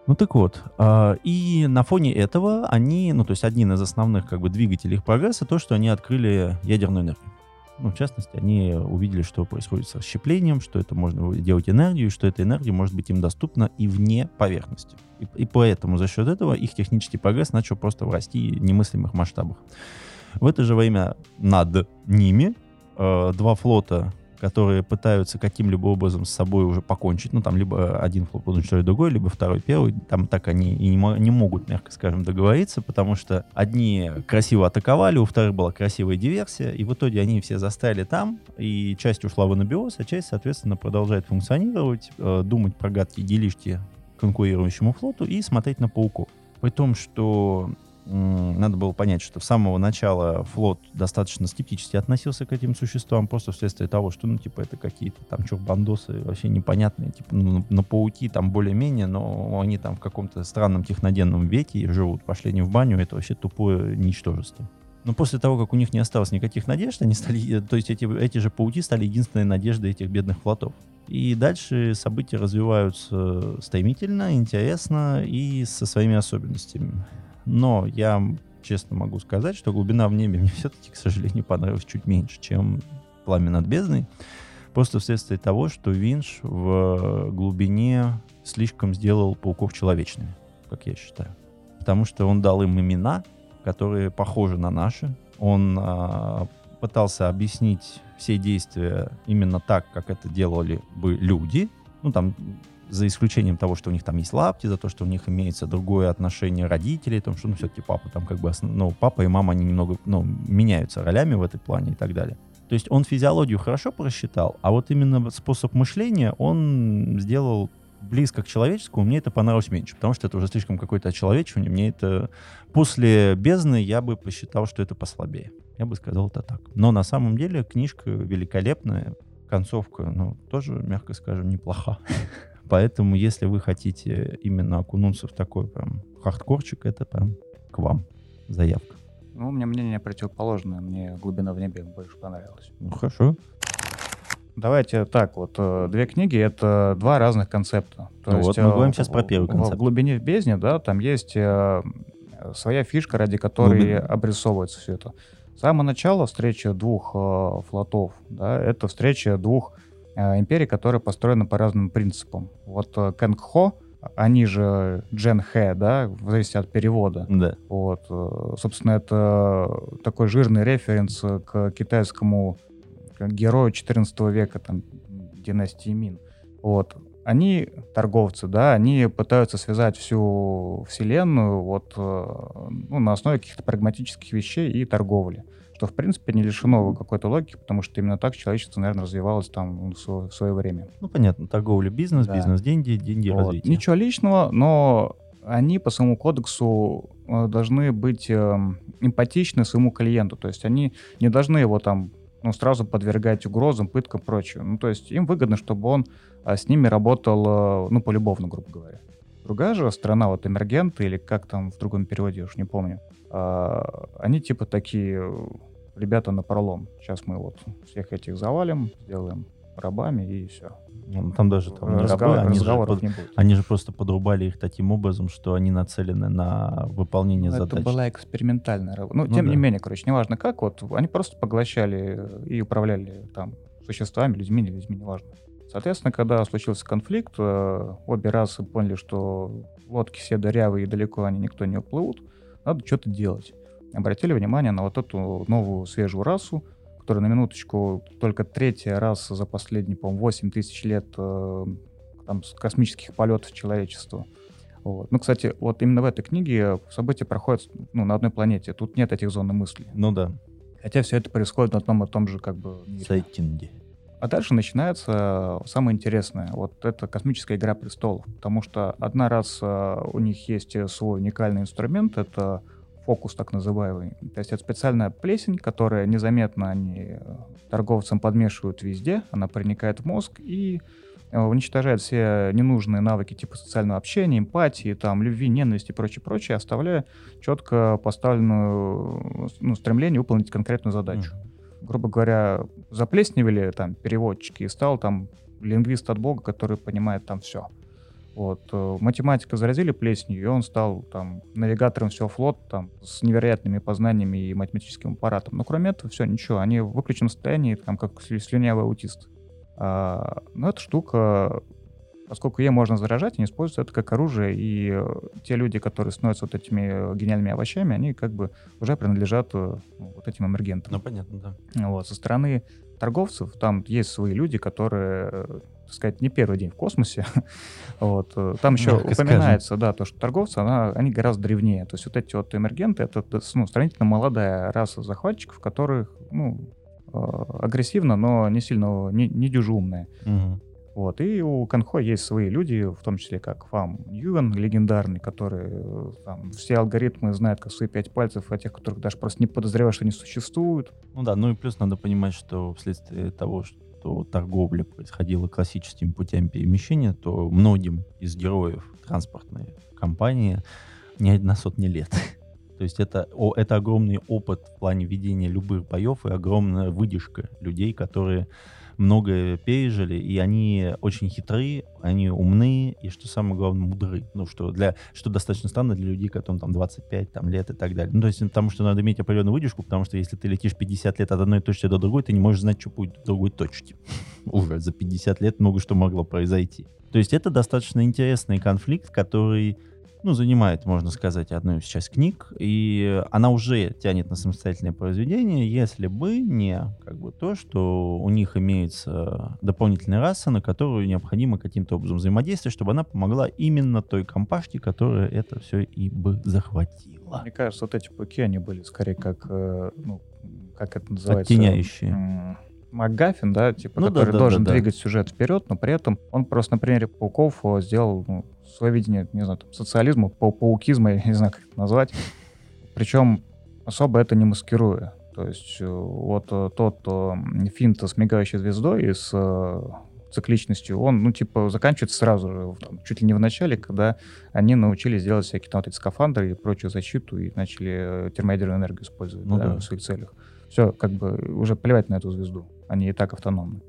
Ну так вот, э, и на фоне этого они, ну то есть один из основных как бы двигателей их прогресса, то, что они открыли ядерную энергию. Ну, в частности, они увидели, что происходит с расщеплением, что это можно делать энергию, что эта энергия может быть им доступна и вне поверхности. И, и поэтому за счет этого их технический прогресс начал просто расти в немыслимых масштабах. В это же время над ними э, два флота которые пытаются каким-либо образом с собой уже покончить. Ну, там либо один флот уничтожить другой, либо второй первый. Там так они и не, не могут, мягко скажем, договориться, потому что одни красиво атаковали, у вторых была красивая диверсия, и в итоге они все застряли там, и часть ушла в анабиоз, а часть, соответственно, продолжает функционировать, э, думать про гадкие делишки конкурирующему флоту и смотреть на пауков. При том, что надо было понять, что с самого начала флот достаточно скептически относился к этим существам, просто вследствие того, что, ну, типа, это какие-то там чурбандосы вообще непонятные, типа, ну, на пауки там более-менее, но они там в каком-то странном техногенном веке живут, пошли не в баню, это вообще тупое ничтожество. Но после того, как у них не осталось никаких надежд, они стали, то есть эти, эти же пауки стали единственной надеждой этих бедных флотов. И дальше события развиваются стремительно, интересно и со своими особенностями. Но я честно могу сказать, что глубина в небе мне все-таки, к сожалению, понравилась чуть меньше, чем пламя над бездной. Просто вследствие того, что Винш в глубине слишком сделал пауков человечными, как я считаю. Потому что он дал им имена, которые похожи на наши. Он а, пытался объяснить все действия именно так, как это делали бы люди. Ну, там за исключением того, что у них там есть лапти, за то, что у них имеется другое отношение родителей, том, что, ну, все-таки папа там как бы, основ... ну, папа и мама, они немного, ну, меняются ролями в этой плане и так далее. То есть он физиологию хорошо просчитал, а вот именно способ мышления он сделал близко к человеческому, мне это понравилось меньше, потому что это уже слишком какое-то очеловечивание. Мне это после бездны я бы посчитал, что это послабее. Я бы сказал это так. Но на самом деле книжка великолепная, концовка, ну, тоже, мягко скажем, неплоха. Поэтому, если вы хотите именно окунуться в такой прям хардкорчик, это прям к вам заявка. Ну, у меня мнение противоположное. Мне глубина в небе больше понравилась. Ну, хорошо. Давайте так, вот э, две книги — это два разных концепта. То ну есть, вот мы говорим сейчас про первый концепт. В глубине в бездне, да, там есть э, своя фишка, ради которой Глубин... обрисовывается все это. С самого начала встреча двух э, флотов, да, это встреча двух Э, империи, которая построена по разным принципам. Вот э, Кэнг Хо, они же Джен Хэ, да, в зависимости от перевода. Да. Вот, э, собственно, это такой жирный референс к китайскому герою 14 века, там, династии Мин. Вот. Они торговцы, да, они пытаются связать всю вселенную вот, ну, на основе каких-то прагматических вещей и торговли что, в принципе, не лишено какой-то логики, потому что именно так человечество, наверное, развивалось там в свое, время. Ну, понятно, торговля, бизнес, да. бизнес, деньги, деньги, вот. развитие. Ничего личного, но они по своему кодексу э, должны быть эм, эмпатичны своему клиенту, то есть они не должны его там ну, сразу подвергать угрозам, пыткам, прочее. Ну, то есть им выгодно, чтобы он а, с ними работал, э, ну, полюбовно, грубо говоря. Другая же страна, вот эмергенты, или как там в другом переводе, я уж не помню, они типа такие ребята на пролом. Сейчас мы вот всех этих завалим, сделаем рабами и все. Ну, там даже там не Разговор, рабы, они, же, под, не будет. они же просто подрубали их таким образом, что они нацелены на выполнение ну, задач. Это была экспериментальная работа. Ну, ну, тем да. не менее, короче, неважно как, вот они просто поглощали и управляли там существами, людьми, не людьми, неважно. Соответственно, когда случился конфликт, э, обе расы поняли, что лодки все дырявые и далеко они никто не уплывут, надо что-то делать обратили внимание на вот эту новую свежую расу, который на минуточку только третий раз за последние, по-моему, 8 тысяч лет э, там, космических полетов человечества. Вот. Ну, кстати, вот именно в этой книге события проходят ну, на одной планете. Тут нет этих зон мыслей. Ну да, Хотя все это происходит на одном и том же как бы мире. А дальше начинается самое интересное. Вот это космическая игра престолов. Потому что одна раз у них есть свой уникальный инструмент, это фокус так называемый. То есть это специальная плесень, которая незаметно они э, торговцам подмешивают везде, она проникает в мозг и э, уничтожает все ненужные навыки типа социального общения, эмпатии, там, любви, ненависти и прочее, прочее, оставляя четко поставленную ну, стремление выполнить конкретную задачу грубо говоря, заплесневели там переводчики и стал там лингвист от бога, который понимает там все. Вот. э, Математика заразили плесенью, и он стал там навигатором всего флота, там, с невероятными познаниями и математическим аппаратом. Но кроме этого, все, ничего, они в выключенном состоянии, там, как слю- слюнявый аутист. А, но эта штука, поскольку ей можно заражать, они используют это как оружие, и э, те люди, которые становятся вот этими э, гениальными овощами, они как бы уже принадлежат ну, вот этим эмергентам. Ну понятно, да. Вот, со стороны торговцев там есть свои люди, которые, так сказать, не первый день в космосе. вот. э, Там еще Мягко скажем. упоминается, да, то, что торговцы, она, они гораздо древнее. То есть вот эти вот эмергенты, это ну, сравнительно молодая раса захватчиков, которых, ну, э, агрессивно, но не сильно, не, не дюжи умные. Мгм. Вот. И у Конхо есть свои люди, в том числе как Фам Ньюен, легендарный, который э, там, все алгоритмы знает как свои пять пальцев, о тех, которых даже просто не подозреваешь, что они существуют. Ну да, ну и плюс надо понимать, что вследствие того, что торговля происходила классическими путями перемещения, то многим из героев транспортной компании не одна сотня лет. То есть это, о- это огромный опыт в плане ведения любых боев и огромная выдержка людей, которые многое пережили, и они очень хитры, они умны, и что самое главное, мудры. Ну, что, для, что достаточно странно для людей, которым там 25 там, лет и так далее. Ну, то есть потому что надо иметь определенную выдержку, потому что если ты летишь 50 лет от одной точки до другой, ты не можешь знать, что будет в другой точке. Уже за 50 лет много что могло произойти. То есть это достаточно интересный конфликт, который ну, занимает, можно сказать, одну из часть книг, и она уже тянет на самостоятельное произведение, если бы не как бы то, что у них имеется дополнительная раса, на которую необходимо каким-то образом взаимодействовать, чтобы она помогла именно той компашке, которая это все и бы захватила. Мне кажется, вот эти пауки, они были скорее как, э, ну, как это называется? Оттеняющие. МакГаффин, да, типа, Ну да, который да, должен да, да. двигать сюжет вперед, но при этом он просто на примере пауков э, сделал ну, свое видение, не знаю, там, социализма, пау- паукизма, я не знаю, как это назвать. Причем особо это не маскируя. То есть э, вот э, тот э, финт с мигающей звездой и с цикличностью, он, ну, типа, заканчивается сразу же, там, чуть ли не в начале, когда они научились делать всякие там вот эти скафандры и прочую защиту и начали термоядерную энергию использовать Ну да, да. в своих целях. Все, как бы уже плевать на эту звезду. Они и так автономны.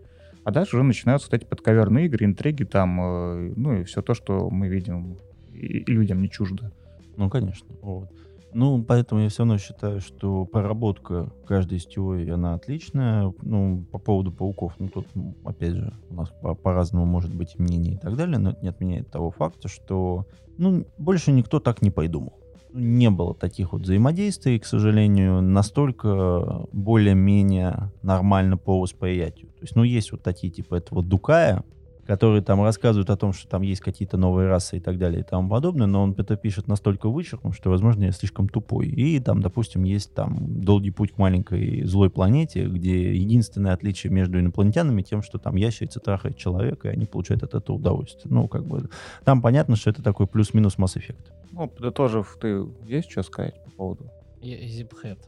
А дальше уже начинаются вот эти подковерные игры, интриги там, э, ну и все то, что мы видим и, людям не чуждо. Ну, конечно. Вот. Ну, поэтому я все равно считаю, что проработка каждой из теорий, она отличная. Ну, по поводу пауков, ну, тут, опять же, у нас по- по-разному может быть мнение и так далее, но это не отменяет того факта, что, ну, больше никто так не придумал. Не было таких вот взаимодействий, к сожалению, настолько более-менее нормально по восприятию. То есть, ну, есть вот такие, типа, это вот Дукая, которые там рассказывают о том, что там есть какие-то новые расы и так далее и тому подобное, но он это пишет настолько вычеркнуто, что, возможно, я слишком тупой. И там, допустим, есть там долгий путь к маленькой злой планете, где единственное отличие между инопланетянами тем, что там ящерица трахает человека, и они получают от этого удовольствие. Ну, как бы, там понятно, что это такой плюс-минус Effect. Ну, подытожив, ты есть что сказать по поводу? Я зипхэт.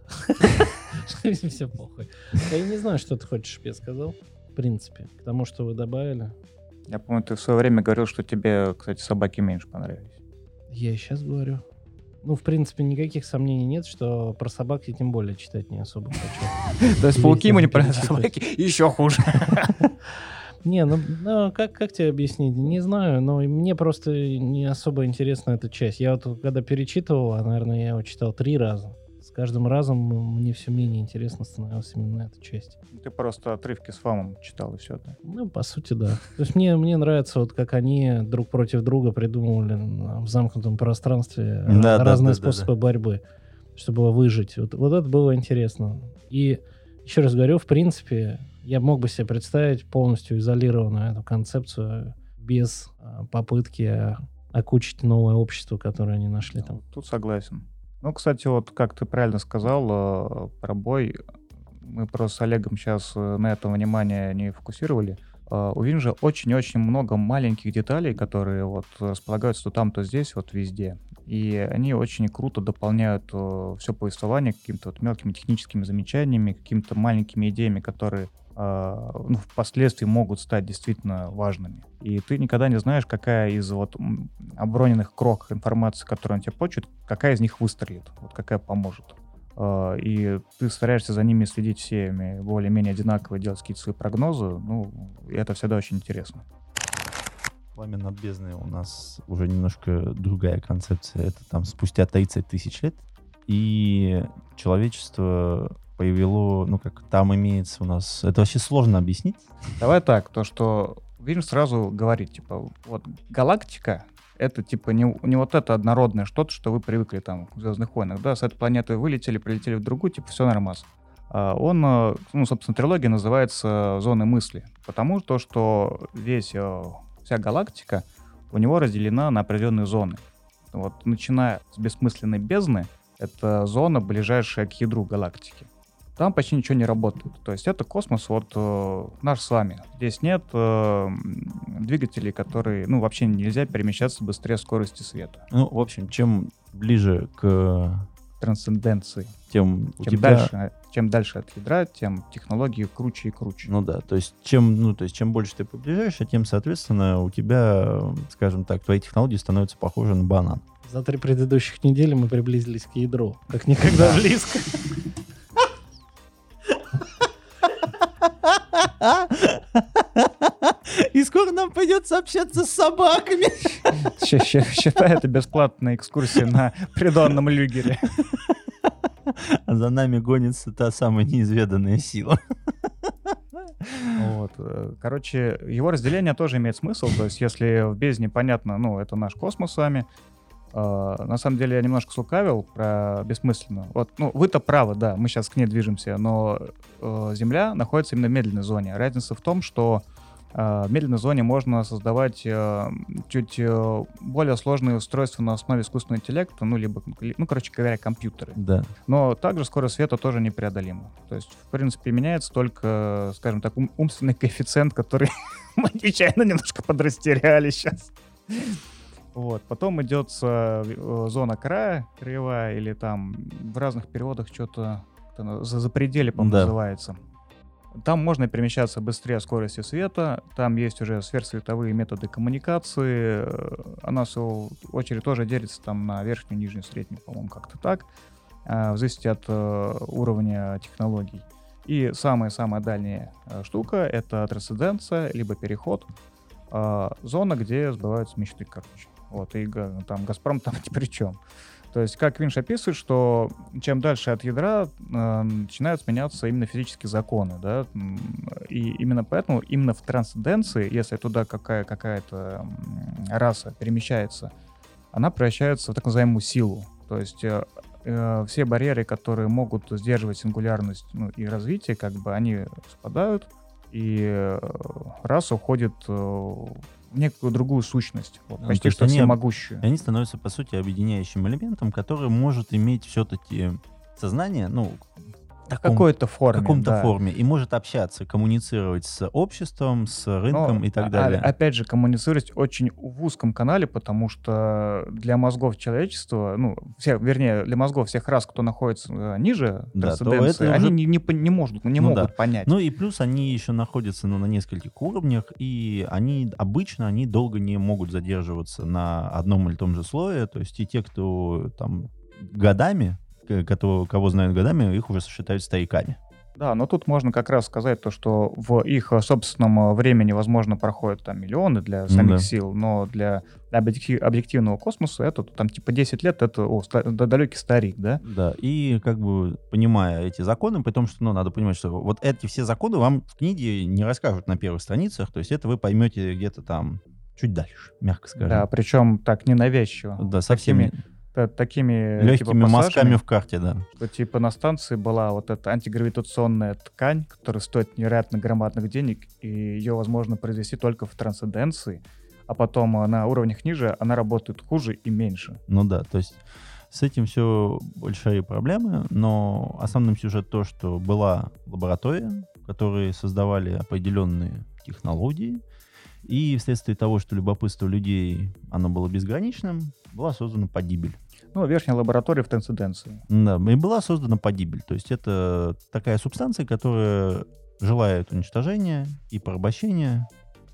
Все похуй. Я не знаю, что ты хочешь, я сказал. В принципе, к тому, что вы добавили. Я помню, ты в свое время говорил, что тебе, кстати, собаки меньше понравились. Я и сейчас говорю. Ну, в принципе, никаких сомнений нет, что про собак я тем более читать не особо хочу. То есть пауки ему не понравились, а собаки еще хуже. Не, ну, ну, как, как тебе объяснить? Не знаю, но мне просто не особо интересна эта часть. Я вот когда перечитывал, а, наверное, я его читал три раза. С каждым разом мне все менее интересно становилась именно эта часть. Ты просто отрывки с фамом читал и все. Да? Ну, по сути, да. То есть мне, мне нравится, вот как они друг против друга придумывали в замкнутом пространстве Да, да, разные да, да, способы борьбы, чтобы выжить. Вот, вот это было интересно. И еще раз говорю, в принципе, я мог бы себе представить полностью изолированную эту концепцию без а, попытки окучить новое общество, которое они нашли там. Тут согласен. Ну, кстати, вот как ты правильно сказал э, про бой, мы просто с Олегом сейчас э, на этом внимание не фокусировали. Э, у Винжа очень-очень много маленьких деталей, которые вот располагаются то там, то здесь, вот везде. И они очень круто дополняют все повествование какими-то вот мелкими техническими замечаниями, какими-то маленькими идеями, которые ну, впоследствии могут стать действительно важными. И ты никогда не знаешь, какая из вот оброненных крок информации, которую он тебе почет, какая из них выстрелит, вот какая поможет. Э, И ты стараешься за ними следить всеми более-менее одинаково, делать какие-то свои прогнозы. Ну, и это всегда очень интересно. Пламя над бездной у нас уже немножко другая концепция. Это там спустя 30 тысяч лет. И человечество появило, ну как там имеется у нас... Это вообще сложно объяснить. Давай так, то, что Винж сразу говорит, типа, вот галактика — это, типа, не, не вот это однородное что-то, что вы привыкли там в «Звездных войнах», да, с этой планеты вылетели, прилетели в другую, типа, все нормально. А Он, э, ну, собственно, трилогия называется «Зоны мысли», потому то, что весь, э, вся галактика у него разделена на определенные зоны. Вот, начиная с бессмысленной бездны, это зона, ближайшая к ядру галактики. Там почти ничего не работает. То есть это космос вот э, наш с вами. Здесь нет э, двигателей, которые, ну, вообще нельзя перемещаться быстрее скорости света. Ну, в общем, чем ближе к Трансценденции. тем Чем тебя... дальше, чем дальше от ядра, тем технологии круче и круче. Ну да, то есть чем, ну, то есть чем больше ты приближаешься, тем, соответственно, у тебя, э, скажем так, твои технологии становятся похожи на банан. За три предыдущих недели мы приблизились к ядру. Как никогда близко. И скоро нам придется общаться с собаками. Считай это бесплатная экскурсия на придонном люгере. А за нами гонится та самая неизведанная сила. Вот. э, Короче, его разделение тоже имеет смысл. То есть, если в бездне понятно, ну, это наш космос с вами. Э, На самом деле, я немножко слукавил про бессмысленно. Вот, ну, вы-то правы, да, мы сейчас к ней движемся, но э, Земля находится именно в медленной зоне. Разница в том, что э, в медленной зоне можно создавать чуть более сложные устройства на основе искусственного интеллекта, ну, либо, ну, короче говоря, компьютеры. Да. Но также скорость света тоже непреодолима. То есть, в принципе, меняется только, скажем так, ум- умственный коэффициент, который мы нечаянно немножко подрастеряли сейчас. Вот. Потом идет э, э, зона края, краевая, или там в разных переводах что-то за, за пределе, по-моему, Да. называется. Там можно перемещаться быстрее скорости света, там есть уже сверхсветовые методы коммуникации, э, она, в свою очередь, тоже делится там на верхнюю, нижнюю, среднюю, по-моему, как-то так, в зависимости от уровня технологий. И самая-самая дальняя штука — это трансценденция, либо переход, зона, где сбываются мечты, короче. Вот, и га- там Газпром там ни при чем. То есть, как Винш описывает, что чем дальше от ядра э, начинают меняться именно физические законы, да, и именно поэтому именно в трансценденции, если туда какая, какая-то раса перемещается, она превращается в так называемую силу. То есть э, э, все барьеры, которые могут сдерживать сингулярность ну, и развитие, как бы они спадают, и э, раса уходит э, некую другую сущность, вот, Ну, почти есть что они всемогущую. Они становятся, по сути, объединяющим элементом, который может иметь все-таки сознание, ну, В какой-то форме. каком-то да. форме, и может общаться, коммуницировать с обществом, с рынком Но, и так а- далее. а- опять же, коммуницировать очень в узком канале, потому что для мозгов человечества, ну, все, вернее, для мозгов всех рас, кто находится э, ниже Да, то это они уже- не, не, не, могут, не Ну могут да. понять. Ну и плюс они еще находятся ну, на нескольких уровнях, и они обычно они долго не могут задерживаться на одном или том же слое. То есть и те, кто там годами, кого, кого знают годами, их уже считают стариками. Да, но тут можно как раз сказать то, что в их э, собственном э, времени, возможно, проходят там миллионы для Ну самих да. сил, но для объектив- объективного космоса это там типа 10 лет, это о, ста- да- далекий старик, да? Да, и как бы понимая эти законы, при том, что ну, надо понимать, что вот эти все законы вам в книге не расскажут на первых страницах, то есть это вы поймете где-то там чуть дальше, мягко скажем. Да, причем так ненавязчиво. Да, совсем, такими- такими типа, Легкими пассажами, мазками в карте, да. что, типа на станции была вот эта антигравитационная ткань, которая стоит невероятно громадных денег, и ее возможно произвести только в трансценденции, а потом на уровнях ниже она работает хуже и меньше. Ну да, то есть с этим все большие проблемы, но основным сюжет то, что была лаборатория, которые создавали определенные технологии, и вследствие того, что любопытство людей, оно было безграничным, была создана подибель. Ну, верхняя лаборатория в трансценденции. Да, и была создана подибель. То есть это такая субстанция, которая желает уничтожения и порабощения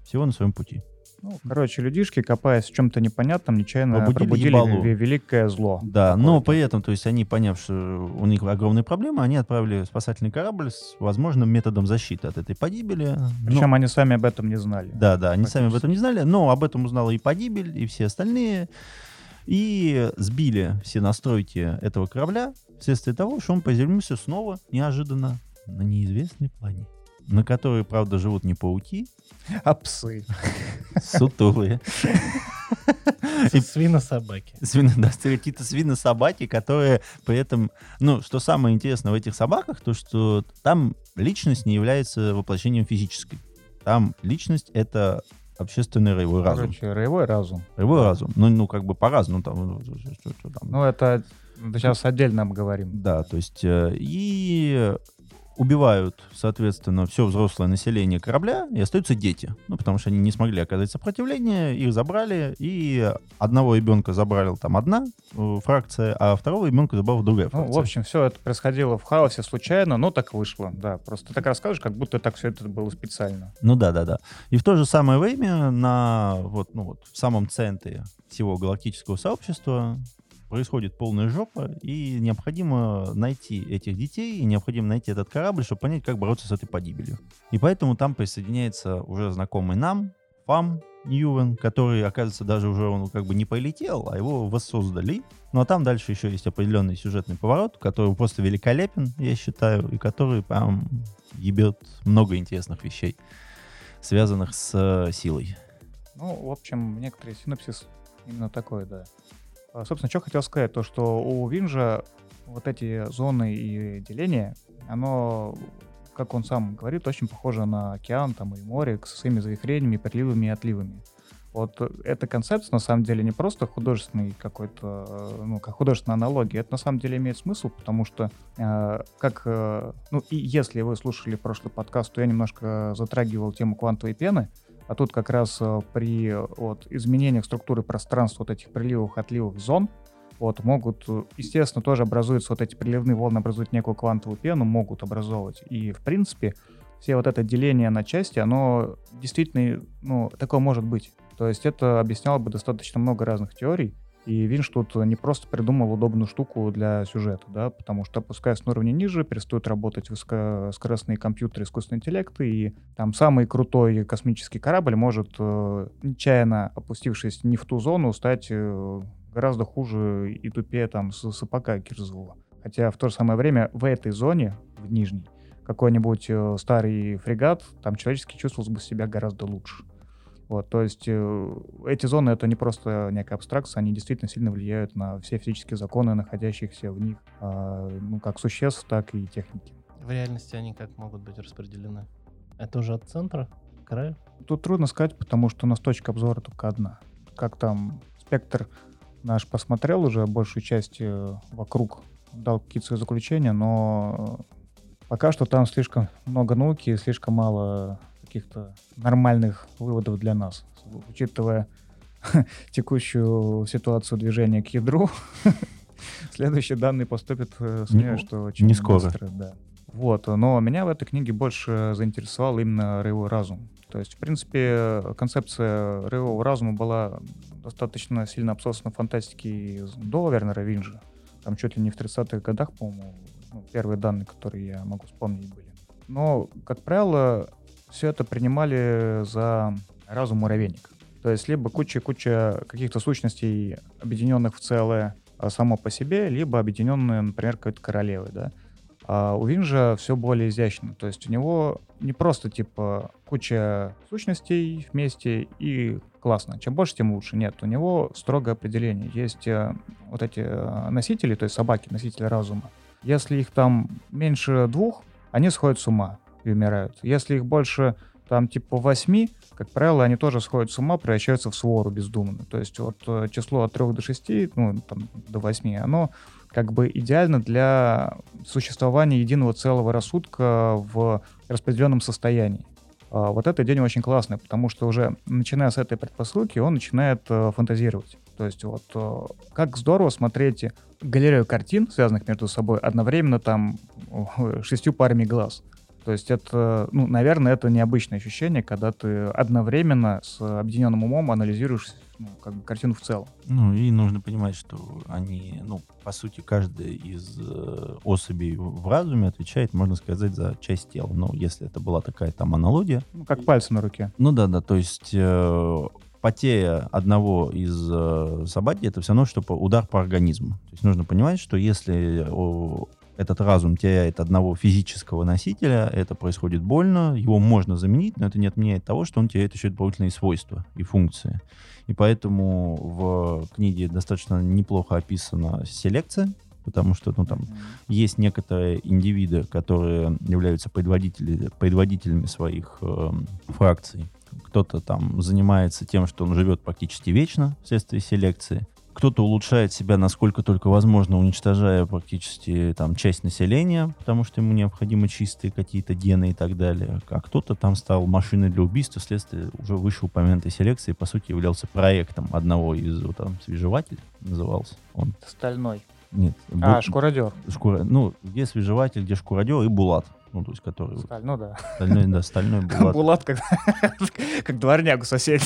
всего на своем пути. Ну, короче, людишки, копаясь в чем-то непонятном, нечаянно Пробудили пробудили, великое зло. Да, но при этом, то есть они, поняв, что у них огромные проблемы, они отправили спасательный корабль с возможным методом защиты от этой погибели. Причем они сами об этом не знали. Да, да, они сами об этом не знали, но об этом узнала и погибель, и все остальные. И сбили все настройки этого корабля вследствие того, что он приземлился снова неожиданно на неизвестной планете, на которой, правда, живут не пауки, А псы? сутулые. И Свино-собаки. свино, да, какие-то свино-собаки, которые при этом, ну, что самое интересное в этих собаках, то, что там личность не является воплощением физической. Там личность — это общественный роевой разум. Короче, роевой разум. Роевой разум. Ну, ну, как бы по-разному там. ну, что- что- что там. Ну, это сейчас отдельно обговорим. Да, то есть э, и убивают, соответственно, все взрослое население корабля, и остаются дети. Ну, потому что они не смогли оказать сопротивление, их забрали, и одного ребенка забрали там одна э, фракция, а второго ребенка забрала другая Ну, фракция. в общем, все это происходило в хаосе случайно, но так вышло. Да, просто ты так расскажешь, как будто так все это было специально. Ну да, да, да. И в то же самое время на вот, ну вот в самом центре всего галактического сообщества происходит полная жопа, и необходимо найти этих детей, и необходимо найти этот корабль, чтобы понять, как бороться с этой погибелью. И поэтому там присоединяется уже знакомый нам Фам Ньювен, который, оказывается, даже уже он как бы не полетел, а его воссоздали. Ну а там дальше еще есть определенный сюжетный поворот, который просто великолепен, я считаю, и который прям ебет много интересных вещей связанных с э, силой. Ну, в общем, некоторые синопсис именно такой, да. А, Собственно, что хотел сказать, то что у Винжа вот эти зоны и деления, оно, как он сам говорит, очень похоже на океан там и море со своими завихрениями, приливами и отливами. Вот эта концепция, на самом деле, не просто художественный какой-то, ну, как художественная аналогия, это на самом деле имеет смысл, потому что, э, как, э, ну, и если вы слушали прошлый подкаст, то я немножко затрагивал тему квантовой пены, а тут как раз э, при э, вот, изменениях структуры пространства вот этих приливов, отливов зон, вот, могут, э, естественно, тоже образуются вот эти приливные волны, образуют некую квантовую пену, могут образовывать. И, в принципе, все вот это деление на части, оно действительно, ну, такое может быть. То есть это объясняло бы достаточно много разных теорий, и Винш тут не просто придумал удобную штуку для сюжета, да, потому что опускаясь на уровне ниже, перестают работать высокоскоростные компьютеры, искусственный интеллект, и там самый крутой космический корабль может, э, нечаянно опустившись не в ту зону, стать э, гораздо хуже и тупее там с сапога Кирзова. Хотя в то же самое время в этой зоне, в нижней, какой-нибудь э, старый фрегат, там человечески чувствовал бы себя гораздо лучше. Вот, то есть э, эти зоны это не просто некая абстракция, они действительно сильно влияют на все физические законы, находящихся в них, а, ну как существ, так и техники. В реальности они как могут быть распределены? Это уже от центра к краю? Тут трудно сказать, потому что у нас точка обзора только одна. Как там спектр наш посмотрел уже большую часть э, вокруг, дал какие-то свои заключения, но пока что там слишком много науки и слишком мало каких-то нормальных выводов для нас. Учитывая текущую ситуацию движения к ядру, следующие данные поступят, э, сомневаюсь, Не- что очень не скоро. быстро, да. Вот, но меня в этой книге больше заинтересовал именно роевой разум. То есть, в принципе, концепция роевого разума была достаточно сильно обсосана фантастике до Вернера Винжа. Там чуть ли не в 30-х годах, по-моему, ну, первые данные, которые я могу вспомнить, были. Но, как правило, все это принимали за разум муравейник. То есть либо куча-куча каких-то сущностей, объединенных в целое а, само по себе, либо объединенные, например, какой-то королевой, да. А у Винжа все более изящно. То есть у него не просто типа куча сущностей вместе и классно. Чем больше, тем лучше. Нет, у него строгое определение. Есть э, вот эти э, носители, то есть собаки, носители разума. Если их там меньше двух, они сходят с ума и умирают. Если их больше там типа восьми, как правило, они тоже сходят с ума, превращаются в свору бездумно. То есть вот э, число от трех до шести, ну, там, до восьми, оно как бы идеально для существования единого целого рассудка в распределенном состоянии. А вот этот день очень классный, потому что уже начиная с этой предпосылки, он начинает э, фантазировать. То есть вот э, как здорово смотреть галерею картин, связанных между собой, одновременно там шестью парами глаз. То есть это, ну, наверное, это необычное ощущение, когда ты одновременно с объединенным умом анализируешь ну, как бы картину в целом. Ну, и нужно понимать, что они, ну, по сути, каждая из э, особей в разуме отвечает, можно сказать, за часть тела. Ну, если это была такая там аналогия. Ну, как пальцы на руке. Ну да, да, то есть э, потеря одного из э, собаки это все равно, что по- удар по организму. То есть нужно понимать, что если о, этот разум теряет одного физического носителя, это происходит больно, его можно заменить, но это не отменяет того, что он теряет еще дополнительные свойства и функции. И поэтому в книге достаточно неплохо описана селекция, потому что ну, там есть некоторые индивиды, которые являются предводители- предводителями своих э, фракций. Кто-то там занимается тем, что он живет практически вечно вследствие селекции. Кто-то улучшает себя насколько только возможно, уничтожая практически там часть населения, потому что ему необходимы чистые какие-то гены и так далее. А кто-то там стал машиной для убийства вследствие уже вышеупомянутой селекции, по сути, являлся проектом одного из, вот там, свежеватель назывался он. Стальной. Нет. А, Бу- шкуродер. шкура- ну, где свежеватель, где шкурадер и булат. Ну, то есть, который Сталь, ну да. стальной, да, стальной булат. Булат как, как у соседа.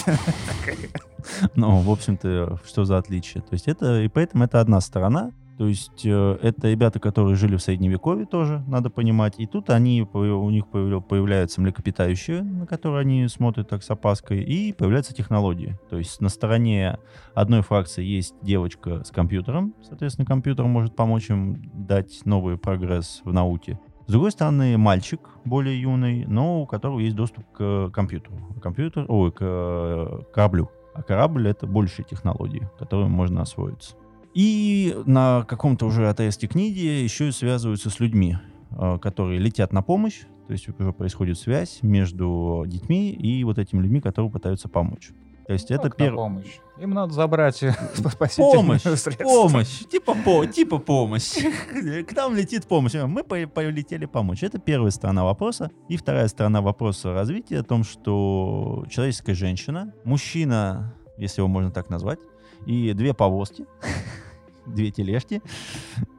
Ну, в общем-то, что за отличие? То есть это, и поэтому это одна сторона. То есть э, это ребята, которые жили в Средневековье тоже, надо понимать. И тут они, у них появля- появляются млекопитающие, на которые они смотрят так с опаской, и появляются технологии. То есть на стороне одной фракции есть девочка с компьютером, соответственно, компьютер может помочь им дать новый прогресс в науке. С другой стороны, мальчик более юный, но у которого есть доступ к компьютеру. Компьютер, ой, к э, кораблю. А корабль — это большие технологии, которыми можно освоиться. И на каком-то уже отрезке книги еще и связываются с людьми, э, которые летят на помощь, то есть уже происходит связь между детьми и вот этими людьми, которые пытаются помочь. То есть это Как на первое. помощь. Им надо забрать Помощь, средства. помощь, типа, по, типа помощь. К нам летит помощь. Мы по- полетели помочь. Это первая сторона вопроса. И вторая сторона вопроса развития о том, что человеческая женщина, мужчина, если его можно так назвать, и две повозки, две тележки,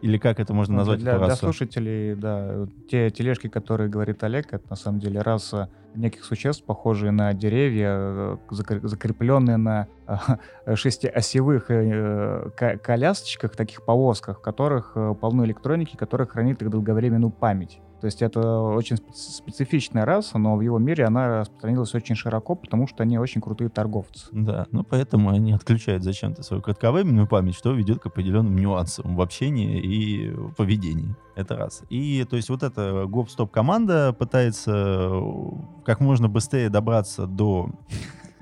или как это можно Ну, назвать для, для слушателей, да, те тележки, которые говорит Олег, это на самом деле раса неких существ, похожие на деревья, э, закр- закрепленные на э, шестиосевых э, ко- колясочках, таких повозках, в которых полно электроники, которая хранит их долговременную память. То есть это очень спе- специфичная раса, но в его мире она распространилась очень широко, потому что они очень крутые торговцы. Да, ну поэтому они отключают зачем-то свою кратковременную память, что ведет к определенным нюансам в общении и поведении. Это раз. И то есть вот эта гоп-стоп команда пытается э, как можно быстрее добраться до...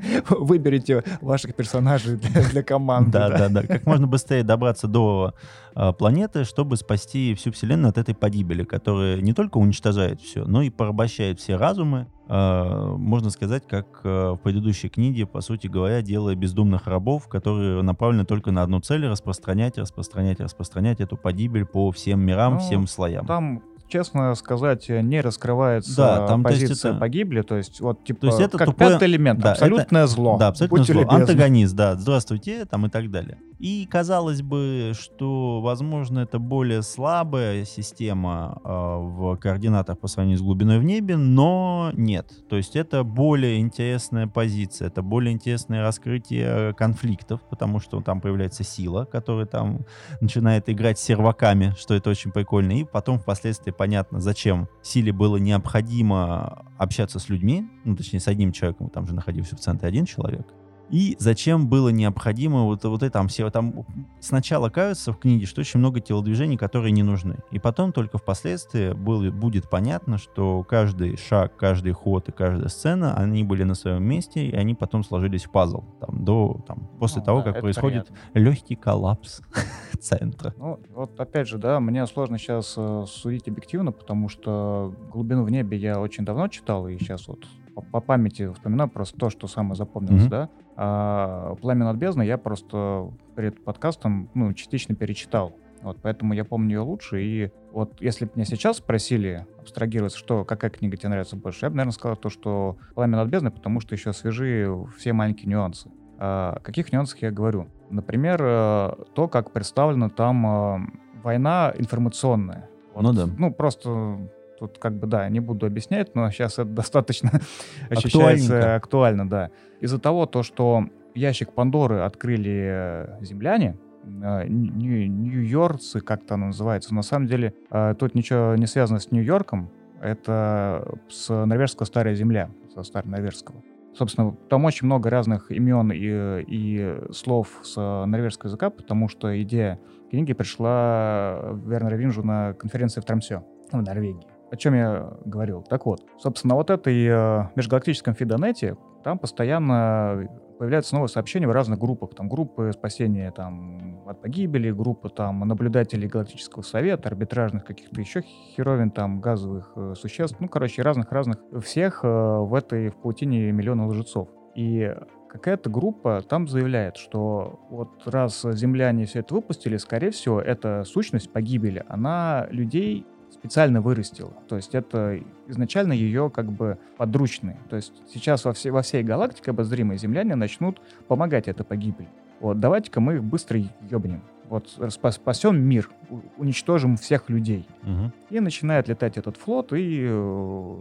Выберите ваших персонажей для, для команды. Да, да, да. Как можно быстрее добраться до э, планеты, чтобы спасти всю Вселенную от этой погибели, которая не только уничтожает все, но и порабощает все разумы. Э, можно сказать, как э, в предыдущей книге, по сути говоря, делая бездумных рабов, которые направлены только на одну цель — распространять, распространять, распространять эту погибель по всем мирам, Ну, всем слоям. Там, честно сказать, не раскрывается Да, там, то есть, позиция это- погибли, то есть вот типа То есть это как тупое- пятый элемент, да, абсолютное зло. Да, абсолютно Будьте зло. любезны. Антагонист, да. Здравствуйте, там и так далее. И казалось бы, что, возможно, это более слабая система э, в координатах по сравнению с глубиной в небе, но нет. То есть это более интересная позиция, это более интересное раскрытие конфликтов, потому что там появляется сила, которая там начинает играть с серваками, что это очень прикольно. И потом впоследствии понятно, зачем силе было необходимо общаться с людьми, ну, точнее, с одним человеком, там же находился в центре один человек. И зачем было необходимо вот, вот это там все там сначала кажется в книге, что очень много телодвижений, которые не нужны. И потом только впоследствии был, будет понятно, что каждый шаг, каждый ход и каждая сцена, они были на своем месте, и они потом сложились в пазл. Там, до, там, после Ну, того, да, как происходит понятно. легкий коллапс центра. Ну, вот опять же, да, мне сложно сейчас судить объективно, потому что «Глубину в небе» я очень давно читал, и сейчас вот по, по памяти вспоминаю просто то, что самое запомнилось, Мгм. да. А «Пламя над бездной» я просто перед подкастом, ну, частично перечитал. Вот, поэтому я помню ее лучше. И вот если бы меня сейчас спросили, абстрагироваться, что, какая книга тебе нравится больше, я бы, наверное, сказал то, что «Пламя над бездной», потому что еще свежи все маленькие нюансы. А, О каких нюансах я говорю? Например, э, то, как представлена там э, война информационная. Вот, Ну да. Ну, просто тут как бы, да, не буду объяснять, но сейчас это достаточно ощущается актуально, да. Из-за того, то, что ящик Пандоры открыли э, земляне, э, нью- нью-йоркцы, как то оно называется. На самом деле э, тут ничего не связано с Нью-Йорком, это с норвежского «Старая земля», со старонорвежского. Собственно, там очень много разных имен и, и слов с норвежского языка, потому что идея книги пришла Вернера Винжу на конференции в Трамсе в Норвегии. О чем я говорил? Так вот, собственно, вот этой э, межгалактическом фидонете там постоянно появляются новые сообщения в разных группах. Там группы спасения там, от погибели, группы там наблюдателей Галактического совета, арбитражных каких-то еще херовин, там газовых э, существ. Ну, короче, разных-разных. Всех э, в этой в паутине миллиона лжецов. И какая-то группа там заявляет, что вот раз земляне все это выпустили, скорее всего, эта сущность погибели, она людей специально вырастила. То есть это изначально ее как бы подручные. То есть сейчас во, всей во всей галактике обозримые земляне начнут помогать этой погибели. Вот, давайте-ка мы их быстро ебнем. Вот спас- спасем мир, уничтожим всех людей. Мгм. И начинает летать этот флот и э,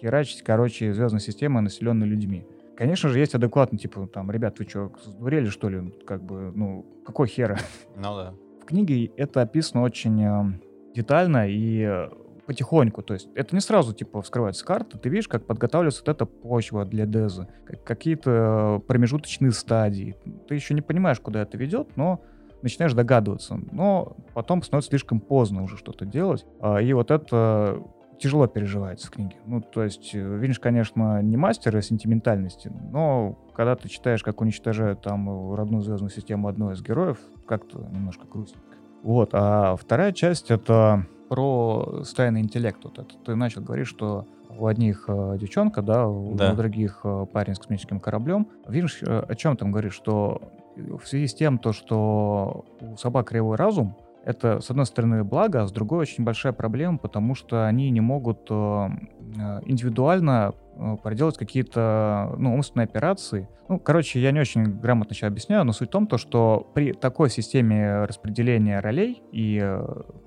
херачить, короче, звездная система, населенная людьми. Конечно же, есть адекватно, типа, там, ребят, вы что, сдурели, что ли? Как бы, ну, какой хера? Ну да. В книге это описано очень э, детально и э, потихоньку. То есть это не сразу, типа, вскрывается карта. Ты видишь, как подготавливается вот эта почва для Деза. как- какие-то промежуточные стадии. Ты еще не понимаешь, куда это ведет, но начинаешь догадываться. Но потом становится слишком поздно уже что-то делать. А, И вот это тяжело переживается в книге. Ну, то есть, э, Винш, конечно, не мастер сентиментальности, но когда ты читаешь, как уничтожают там э, родную звездную систему одного из героев, как-то немножко грустненько. Вот, а вторая часть — это про стайный интеллект. Вот это ты начал говорить, что у одних э, девчонка, да, у, Да. у других э, парень с космическим кораблем. Винш э, о чем там говорит, что в связи с тем, то, что у собак кривой разум, это, с одной стороны, благо, а с другой очень большая проблема, потому что они не могут э, э, индивидуально э, проделать какие-то ну, умственные операции. Ну, короче, я не очень грамотно сейчас объясняю, но суть в том, то, что при такой системе распределения ролей и,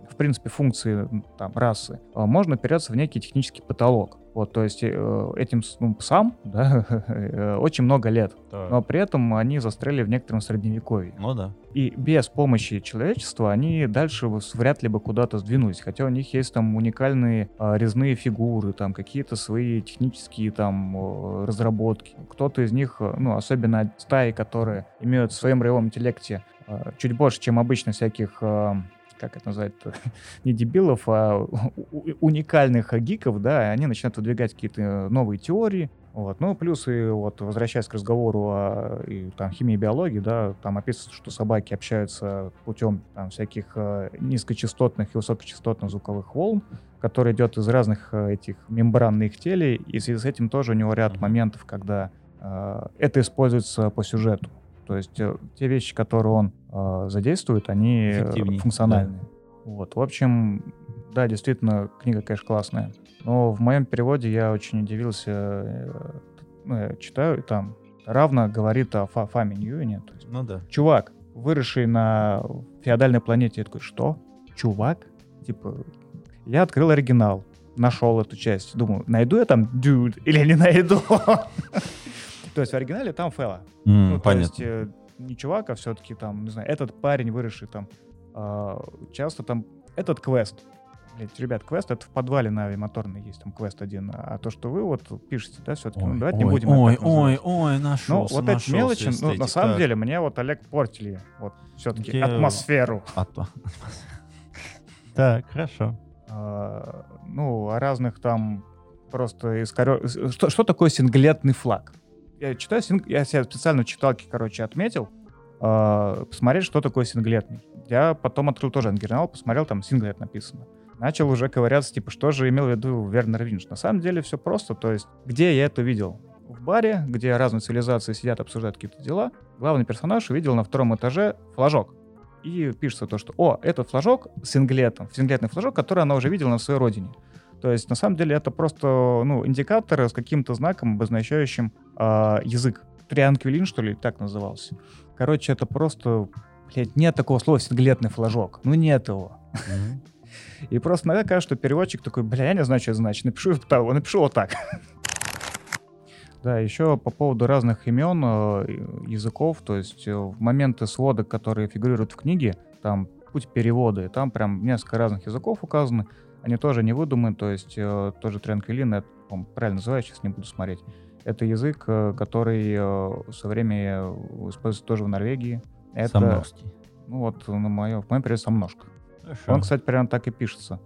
в принципе, функции там, расы, э, можно опереться в некий технический потолок. Вот, то есть э, этим ну, псам да, э, очень много лет, но при этом они застряли в некотором средневековье. Ну да. И без помощи человечества они дальше вряд ли бы куда-то сдвинулись. Хотя у них есть там уникальные а, резные фигуры, там какие-то свои технические там разработки. Кто-то из них, ну, особенно стаи, которые имеют в своем роевом интеллекте а, чуть больше, чем обычно всяких а, как это назвать не дебилов, а уникальных гиков, да, они начинают выдвигать какие-то новые теории, вот. Ну, плюс и вот, возвращаясь к разговору о и, там, химии и биологии, да, там описывается, что собаки общаются путем там, всяких э, низкочастотных и высокочастотных звуковых волн, который идет из разных э, этих мембран на их теле, и в связи с этим тоже у него ряд моментов, когда э, это используется по сюжету. То есть э, те вещи, которые он э, задействует, они э, Эффективней, функциональны. Вот, в общем, да, действительно, книга, конечно, классная. Но в моем переводе я очень удивился. э, Ну, я читаю, и там равно говорит о Фа- Фаме Ньюине. То есть, Ну да. чувак, выросший на феодальной планете. Я такой, что? Чувак? Типа, я открыл оригинал, нашел эту часть. Думаю, найду я там dude или не найду? То есть в оригинале там Фэла. Ну, то понятно. есть э, не чувак, а все-таки там, не знаю, этот парень, выросший там, а, часто там этот квест. Блядь, ребят, квест это в подвале на авиамоторной есть, там квест один. А то, что вы вот пишете, да, все-таки, ну, Ой, давайте не ой, будем это ой, ой, ой, нашелся, Ну, вот эти мелочи, ну, на эстетик. самом Так. деле, мне вот Олег портили вот все-таки Я- атмосферу. А Так, хорошо. А, ну, о разных там просто искоро... Что, что такое синглетный флаг? Я читаю, синг- я себе специально в читалке, короче, отметил, а, посмотреть, что такое синглетный. Я потом открыл тоже ангернал, посмотрел, там синглет написано. Начал уже ковыряться, типа, что же имел в виду Вернер Винч. На самом деле все просто, то есть, где я это видел? В баре, где разные цивилизации сидят, обсуждают какие-то дела, главный персонаж увидел на втором этаже флажок. И пишется то, что, о, этот флажок с синглетом, синглетный флажок, который она уже видела на своей родине. То есть, на самом деле, это просто, ну, индикатор с каким-то знаком, обозначающим а, язык. Трианквилин, что ли, так назывался. Короче, это просто, блядь, нет такого слова синглетный флажок. Ну, нет его. И просто иногда кажется, что переводчик такой, бля, я не знаю, что это значит. Напишу, напишу вот так. Да, еще по поводу разных имен э, языков, то есть э, в моменты сводок, которые фигурируют в книге, там путь перевода, и там прям несколько разных языков указаны, они тоже не выдуманы, то есть э, тоже Трианквилин, это, правильно называю, сейчас не буду смотреть. Это язык, э, который э, со временем используется тоже в Норвегии. Это, Самновский. ну вот, на моем, в моем переводе Самножка. Хорошо. Он, кстати, прям так и пишется.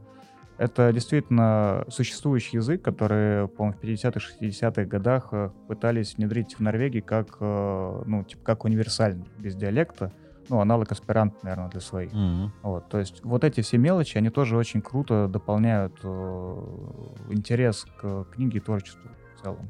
Это действительно существующий язык, который, по-моему, в 50-х, 60-х годах э, пытались внедрить в Норвегии как, э, ну, типа, как универсальный, без диалекта. Ну, аналог аспирант, наверное, для своих. Мгм. Вот, то есть вот эти все мелочи, они тоже очень круто дополняют э, интерес к книге и творчеству в целом.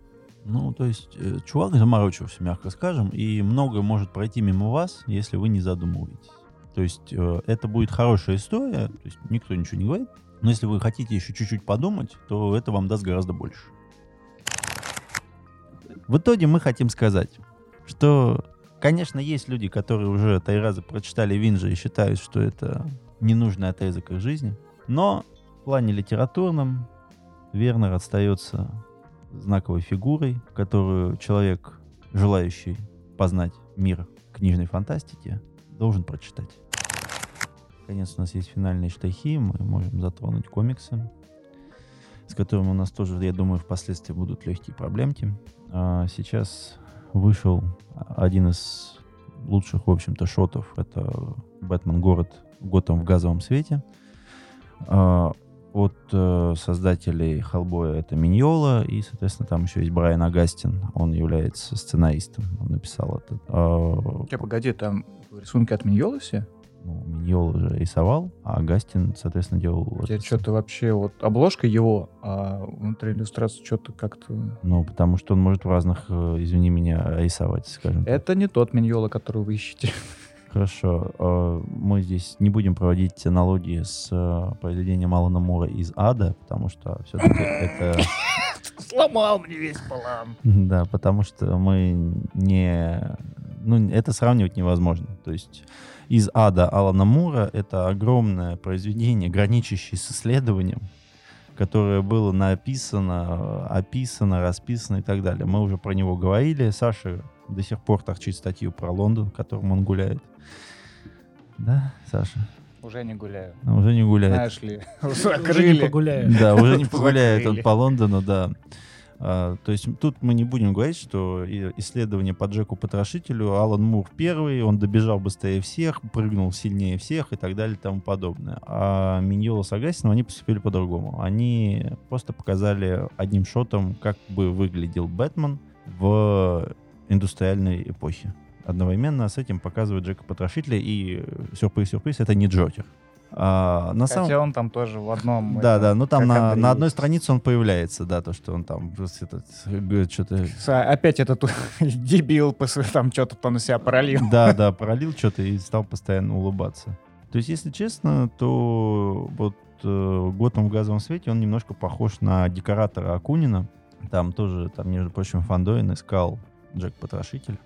Ну, то есть, э, чувак заморочился, мягко скажем, и многое может пройти мимо вас, если вы не задумываетесь. То есть, э, это будет хорошая история, то есть, никто ничего не говорит, но если вы хотите еще чуть-чуть подумать, то это вам даст гораздо больше. В итоге мы хотим сказать, что, конечно, есть люди, которые уже три раза прочитали Винджа и считают, что это ненужный отрезок их жизни, но в плане литературном Вернер остается знаковой фигурой, которую человек, желающий познать мир книжной фантастики, должен прочитать. Наконец, у нас есть финальные штрихи, мы можем затронуть комиксы, с которыми у нас тоже, я думаю, впоследствии будут легкие проблемки. А сейчас вышел один из лучших, в общем-то, шотов. Это «Бэтмен. Город. Готэм в газовом свете». От э, создателей Хеллбоя это Миньола, и, соответственно, там еще есть Брайан Агастин. Он является сценаристом. Он написал это. А, Я погоди, там рисунки от Миньола все? ну, Миньола же рисовал, а Агастин, соответственно, делал... Это что-то вообще, вот обложка его, а внутри иллюстрации что-то как-то... Ну, потому что он может в разных, э, извини меня, рисовать, скажем так. Это не тот Миньола, которого вы ищете. Хорошо. э, Мы здесь не будем проводить аналогии с э, произведением Алана Мура из Ада, потому что все-таки это... Сломал мне весь план. Да, потому что мы не... Ну, это сравнивать невозможно. То есть из ада Алана Мура это огромное произведение, граничащее с исследованием, которое было написано, описано, расписано и так далее. Мы уже про него говорили. Саша до сих пор торчит статью про Лондон, в котором он гуляет. Да, Саша? Уже не гуляю. Ну, Уже не гуляет. Знаешь ли, уже Уже не погуляю. Да, уже не погуляет он по Лондону, да. А, то есть тут мы не будем говорить, что исследование по Джеку Потрошителю, Алан Мур первый, он добежал быстрее всех, прыгнул сильнее всех и так далее и тому подобное. А Миньола с Агастином, они поступили по-другому. Они просто показали одним шотом, как бы выглядел Бэтмен в индустриальной эпохе. Одновременно с этим показывают Джека Потрошителя, и э, сюрприз-сюрприз, это не Джокер. А, на самом Хотя он там тоже в одном... да, этом, да, ну там на, Андрей на одной странице он появляется, да, то, что он там просто этот, говорит, что-то... С- Опять этот дебил там что-то там на себя пролил. Да, да, пролил что-то и стал постоянно улыбаться. То есть, если честно, то вот э, Готэм в газовом свете, он немножко похож на декоратора Акунина. Там тоже, там, между прочим, Фандоин искал Джек Потрошитель.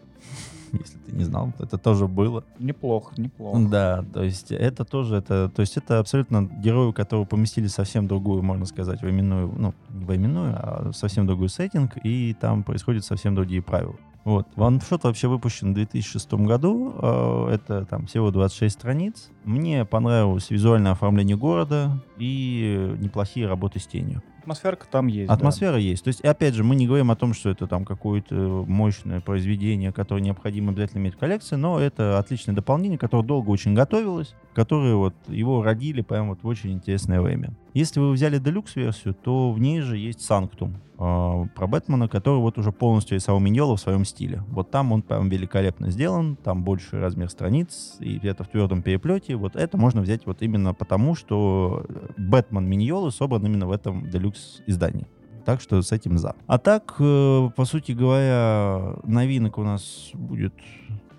если ты не знал, это тоже было. Неплохо, неплохо. Да, то есть это тоже, это, то есть это абсолютно герои, которого поместили совсем другую, можно сказать, временную, ну, не временную, а совсем другой сеттинг, и там происходят совсем другие правила. Вот. Ваншот вообще выпущен в 2006 году. э, Это там всего 26 страниц. Мне понравилось визуальное оформление города и неплохие работы с тенью. Атмосферка там есть. да. Атмосфера есть. То есть, опять же, мы не говорим о том, что это там какое-то мощное произведение, которое необходимо обязательно иметь в коллекции, но это отличное дополнение, которое долго очень готовилось, которое вот его родили прямо вот в очень интересное время. Если вы взяли делюкс-версию, то в ней же есть Санктум э, про Бэтмена, который вот уже полностью рисовал Миньола в своем стиле. Вот там он прям великолепно сделан, там больший размер страниц, и это в твердом переплете. Вот это можно взять вот именно потому, что Бэтмен Миньолы собран именно в этом делюкс-издании. Так что с этим за. А так, э, по сути говоря, новинок у нас будет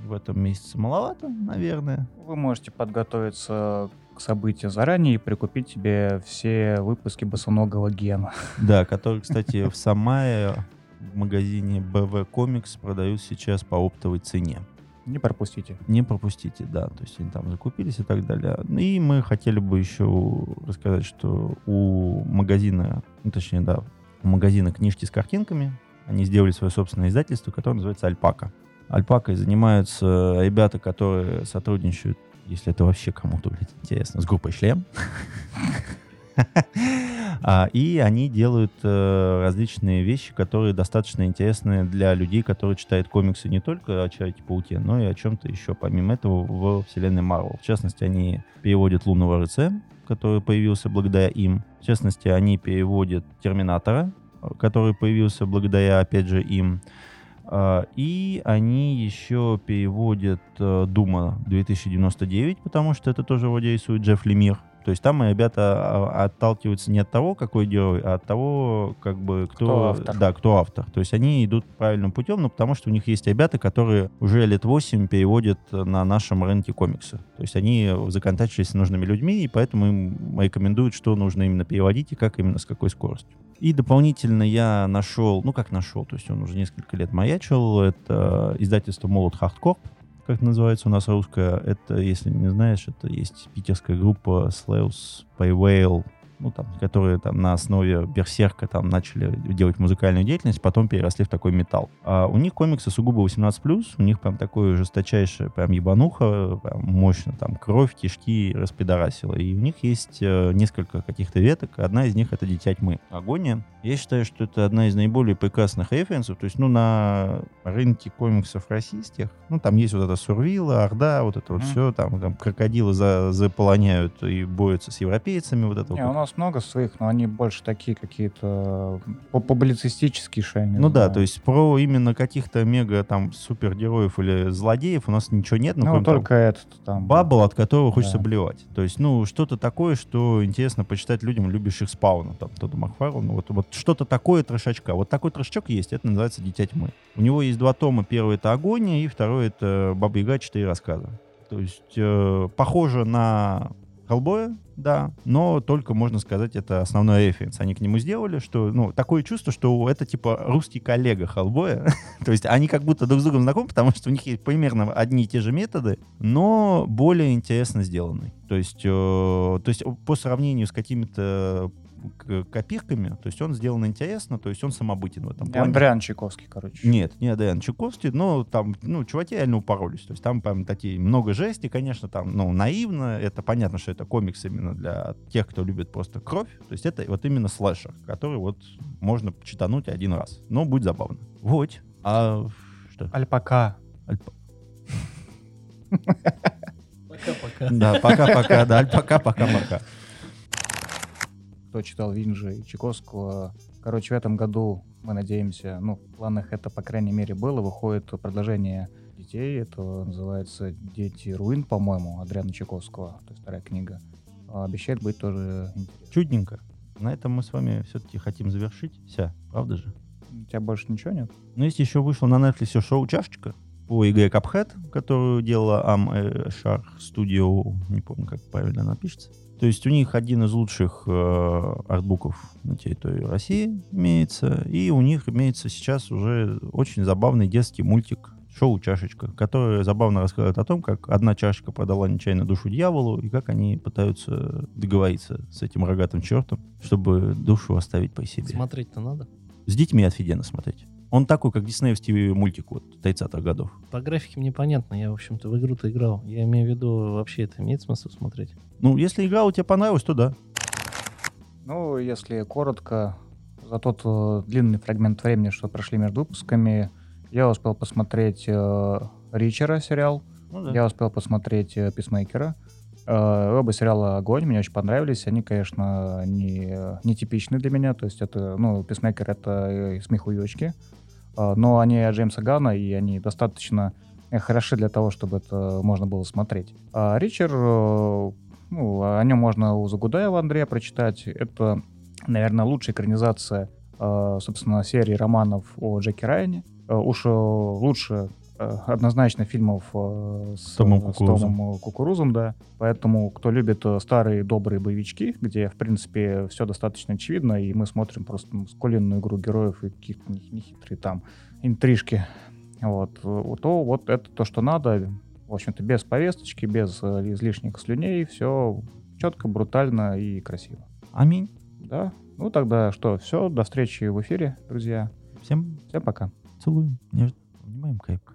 в этом месяце маловато, наверное. Вы можете подготовиться к событию заранее и прикупить себе все выпуски босоногого гена. Да, который, кстати, в Самае в магазине BV Comics продают сейчас по оптовой цене. Не пропустите. Не пропустите, да, то есть они там закупились и так далее. Ну И мы хотели бы еще рассказать, что у магазина, ну точнее, да, у магазина книжки с картинками, они сделали свое собственное издательство, которое называется «Альпака». «Альпакой» занимаются ребята, которые сотрудничают, если это вообще кому-то, блядь, интересно, с группой «Шлем». А, И они делают э, различные вещи, которые достаточно интересны для людей, которые читают комиксы не только о Человеке-пауке, но и о чем-то еще, помимо этого, в вселенной Марвел. В частности, они переводят «Лунного рыцаря», который появился благодаря им. В частности, они переводят «Терминатора», который появился благодаря, опять же, им. А, И они еще переводят э, Дума 2099, потому что это тоже вроде рисует Джефф Лемир. То есть там ребята а, отталкиваются не от того, какой герой, а от того, как бы кто, Кто автор. Да, кто автор. То есть они идут правильным путем, но потому что у них есть ребята, которые уже лет 8 переводят на нашем рынке комиксы. То есть они законтачились с нужными людьми, и поэтому им рекомендуют, что нужно именно переводить и как именно, с какой скоростью. И дополнительно я нашел, ну как нашел, то есть он уже несколько лет маячил, это издательство Молот Хардкор, как называется у нас русская. Это, если не знаешь, это есть питерская группа Slaves Paywale, ну, там, которые там на основе Берсерка там начали делать музыкальную деятельность, потом переросли в такой металл. А у них комиксы сугубо 18+, у них прям такое жесточайшее прям ебануха, прям мощно, там кровь, кишки распидорасила. И у них есть э, несколько каких-то веток, одна из них это «Дитя тьмы». Агония. Я считаю, что это одна из наиболее прекрасных референсов, то есть, ну, на рынке комиксов российских, ну, там есть вот это Сурвила, Орда, вот это вот Мгм. все, там, там крокодилы за, заполоняют и борются с европейцами, вот это Не, вот. у нас много своих, но они больше такие какие-то по- публицистические шайни. Ну да, то есть про именно каких-то мега там супергероев или злодеев у нас ничего нет, ну, Ну, только этот там там. бабл, от которого хочется Да. блевать. То есть, ну, что-то такое, что интересно почитать людям, любящих спауна, там, Тодда Макфарлана. Вот, вот что-то такое трешачка. Вот такой трешачок есть, это называется «Дитя тьмы». У него есть два тома. Первый — это «Агония», и второй — это «Баба Яга. Четыре рассказа». То есть, э, похоже на Хеллбоя, да, но только, можно сказать, это основной референс. Они к нему сделали, что, ну, такое чувство, что это, типа, русский коллега Хеллбоя. То есть они как будто друг с другом знакомы, потому что у них есть примерно одни и те же методы, но более интересно сделанный. То есть, э, то есть по сравнению с какими-то копирками, то есть он сделан интересно, то есть он самобытен в этом плане. Андриан Чайковский, короче. Нет, не Адриан Чуковский, но там, ну, чуваки реально упоролись. То есть там прям такие много жести, конечно, там, ну, наивно. Это понятно, что это комикс именно для тех, кто любит просто кровь. То есть это вот именно слэшер, который вот можно читануть один раз. Но будет забавно. Вот. А что? Альпака. Альпа- Пока-пока. Да, пока-пока, да, пока-пока-пока. Кто читал Винджи и Чайковского. Короче, в этом году мы надеемся, ну, в планах это, по крайней мере, было. Выходит продолжение детей. Это называется «Дети руин», по-моему, Адриана Чайковского. То есть вторая книга. А, Обещает быть тоже интересно. Чудненько. На этом мы с вами все-таки хотим завершить. Вся, правда же? У тебя больше ничего нет? Но есть еще вышло на Netflix шоу «Чашечка» по игре Cuphead, которую делала Am Shark Studio, не помню, как правильно она пишется. То есть у них один из лучших э, артбуков на территории России имеется, и у них имеется сейчас уже очень забавный детский мультик шоу «Чашечка», которое забавно рассказывает о том, как одна чашечка продала нечаянно душу дьяволу, и как они пытаются договориться с этим рогатым чертом, чтобы душу оставить при себе. Смотреть-то надо. С детьми офигенно смотреть. Он такой, как диснеевский мультик вот 30-х годов. По графике мне понятно. Я, в общем-то, в игру-то играл. Я имею в виду, вообще это имеет смысл смотреть? Ну, если игра у тебя понравилась, то да. Ну, если коротко, за тот э, длинный фрагмент времени, что прошли между выпусками, я успел посмотреть э, Ричера сериал, Ну, да. я успел посмотреть э, Писмейкера. Э, оба сериала огонь, мне очень понравились. Они, конечно, не, не типичны для меня. То есть это, ну, Писмейкер — это э, смехуёчки. Э, но они Джеймса Гана, и они достаточно э, хороши для того, чтобы это можно было смотреть. А Ричер, э, ну, о нем можно у Загудаева Андрея прочитать. Это, наверное, лучшая экранизация, э, собственно, серии романов о Джеки Райане. Уж лучше однозначно фильмов э, с, Томом с Кукурузом. Томом, э, Кукурузом, да. Поэтому, кто любит э, старые добрые боевички, где, в принципе, все достаточно очевидно, и мы смотрим просто маскулинную игру героев и каких-то не- нехитрые там интрижки, вот, э, то вот это то, что надо. В общем-то, без повесточки, без э, излишних слюней, все четко, брутально и красиво. Аминь. Да? Ну тогда что, все, до встречи в эфире, друзья. Всем Всем пока. целую. Нежно. Обнимаем крепко.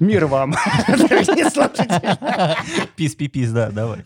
Мир вам, дорогие слушатели. Пис-пи-пис, да, давай.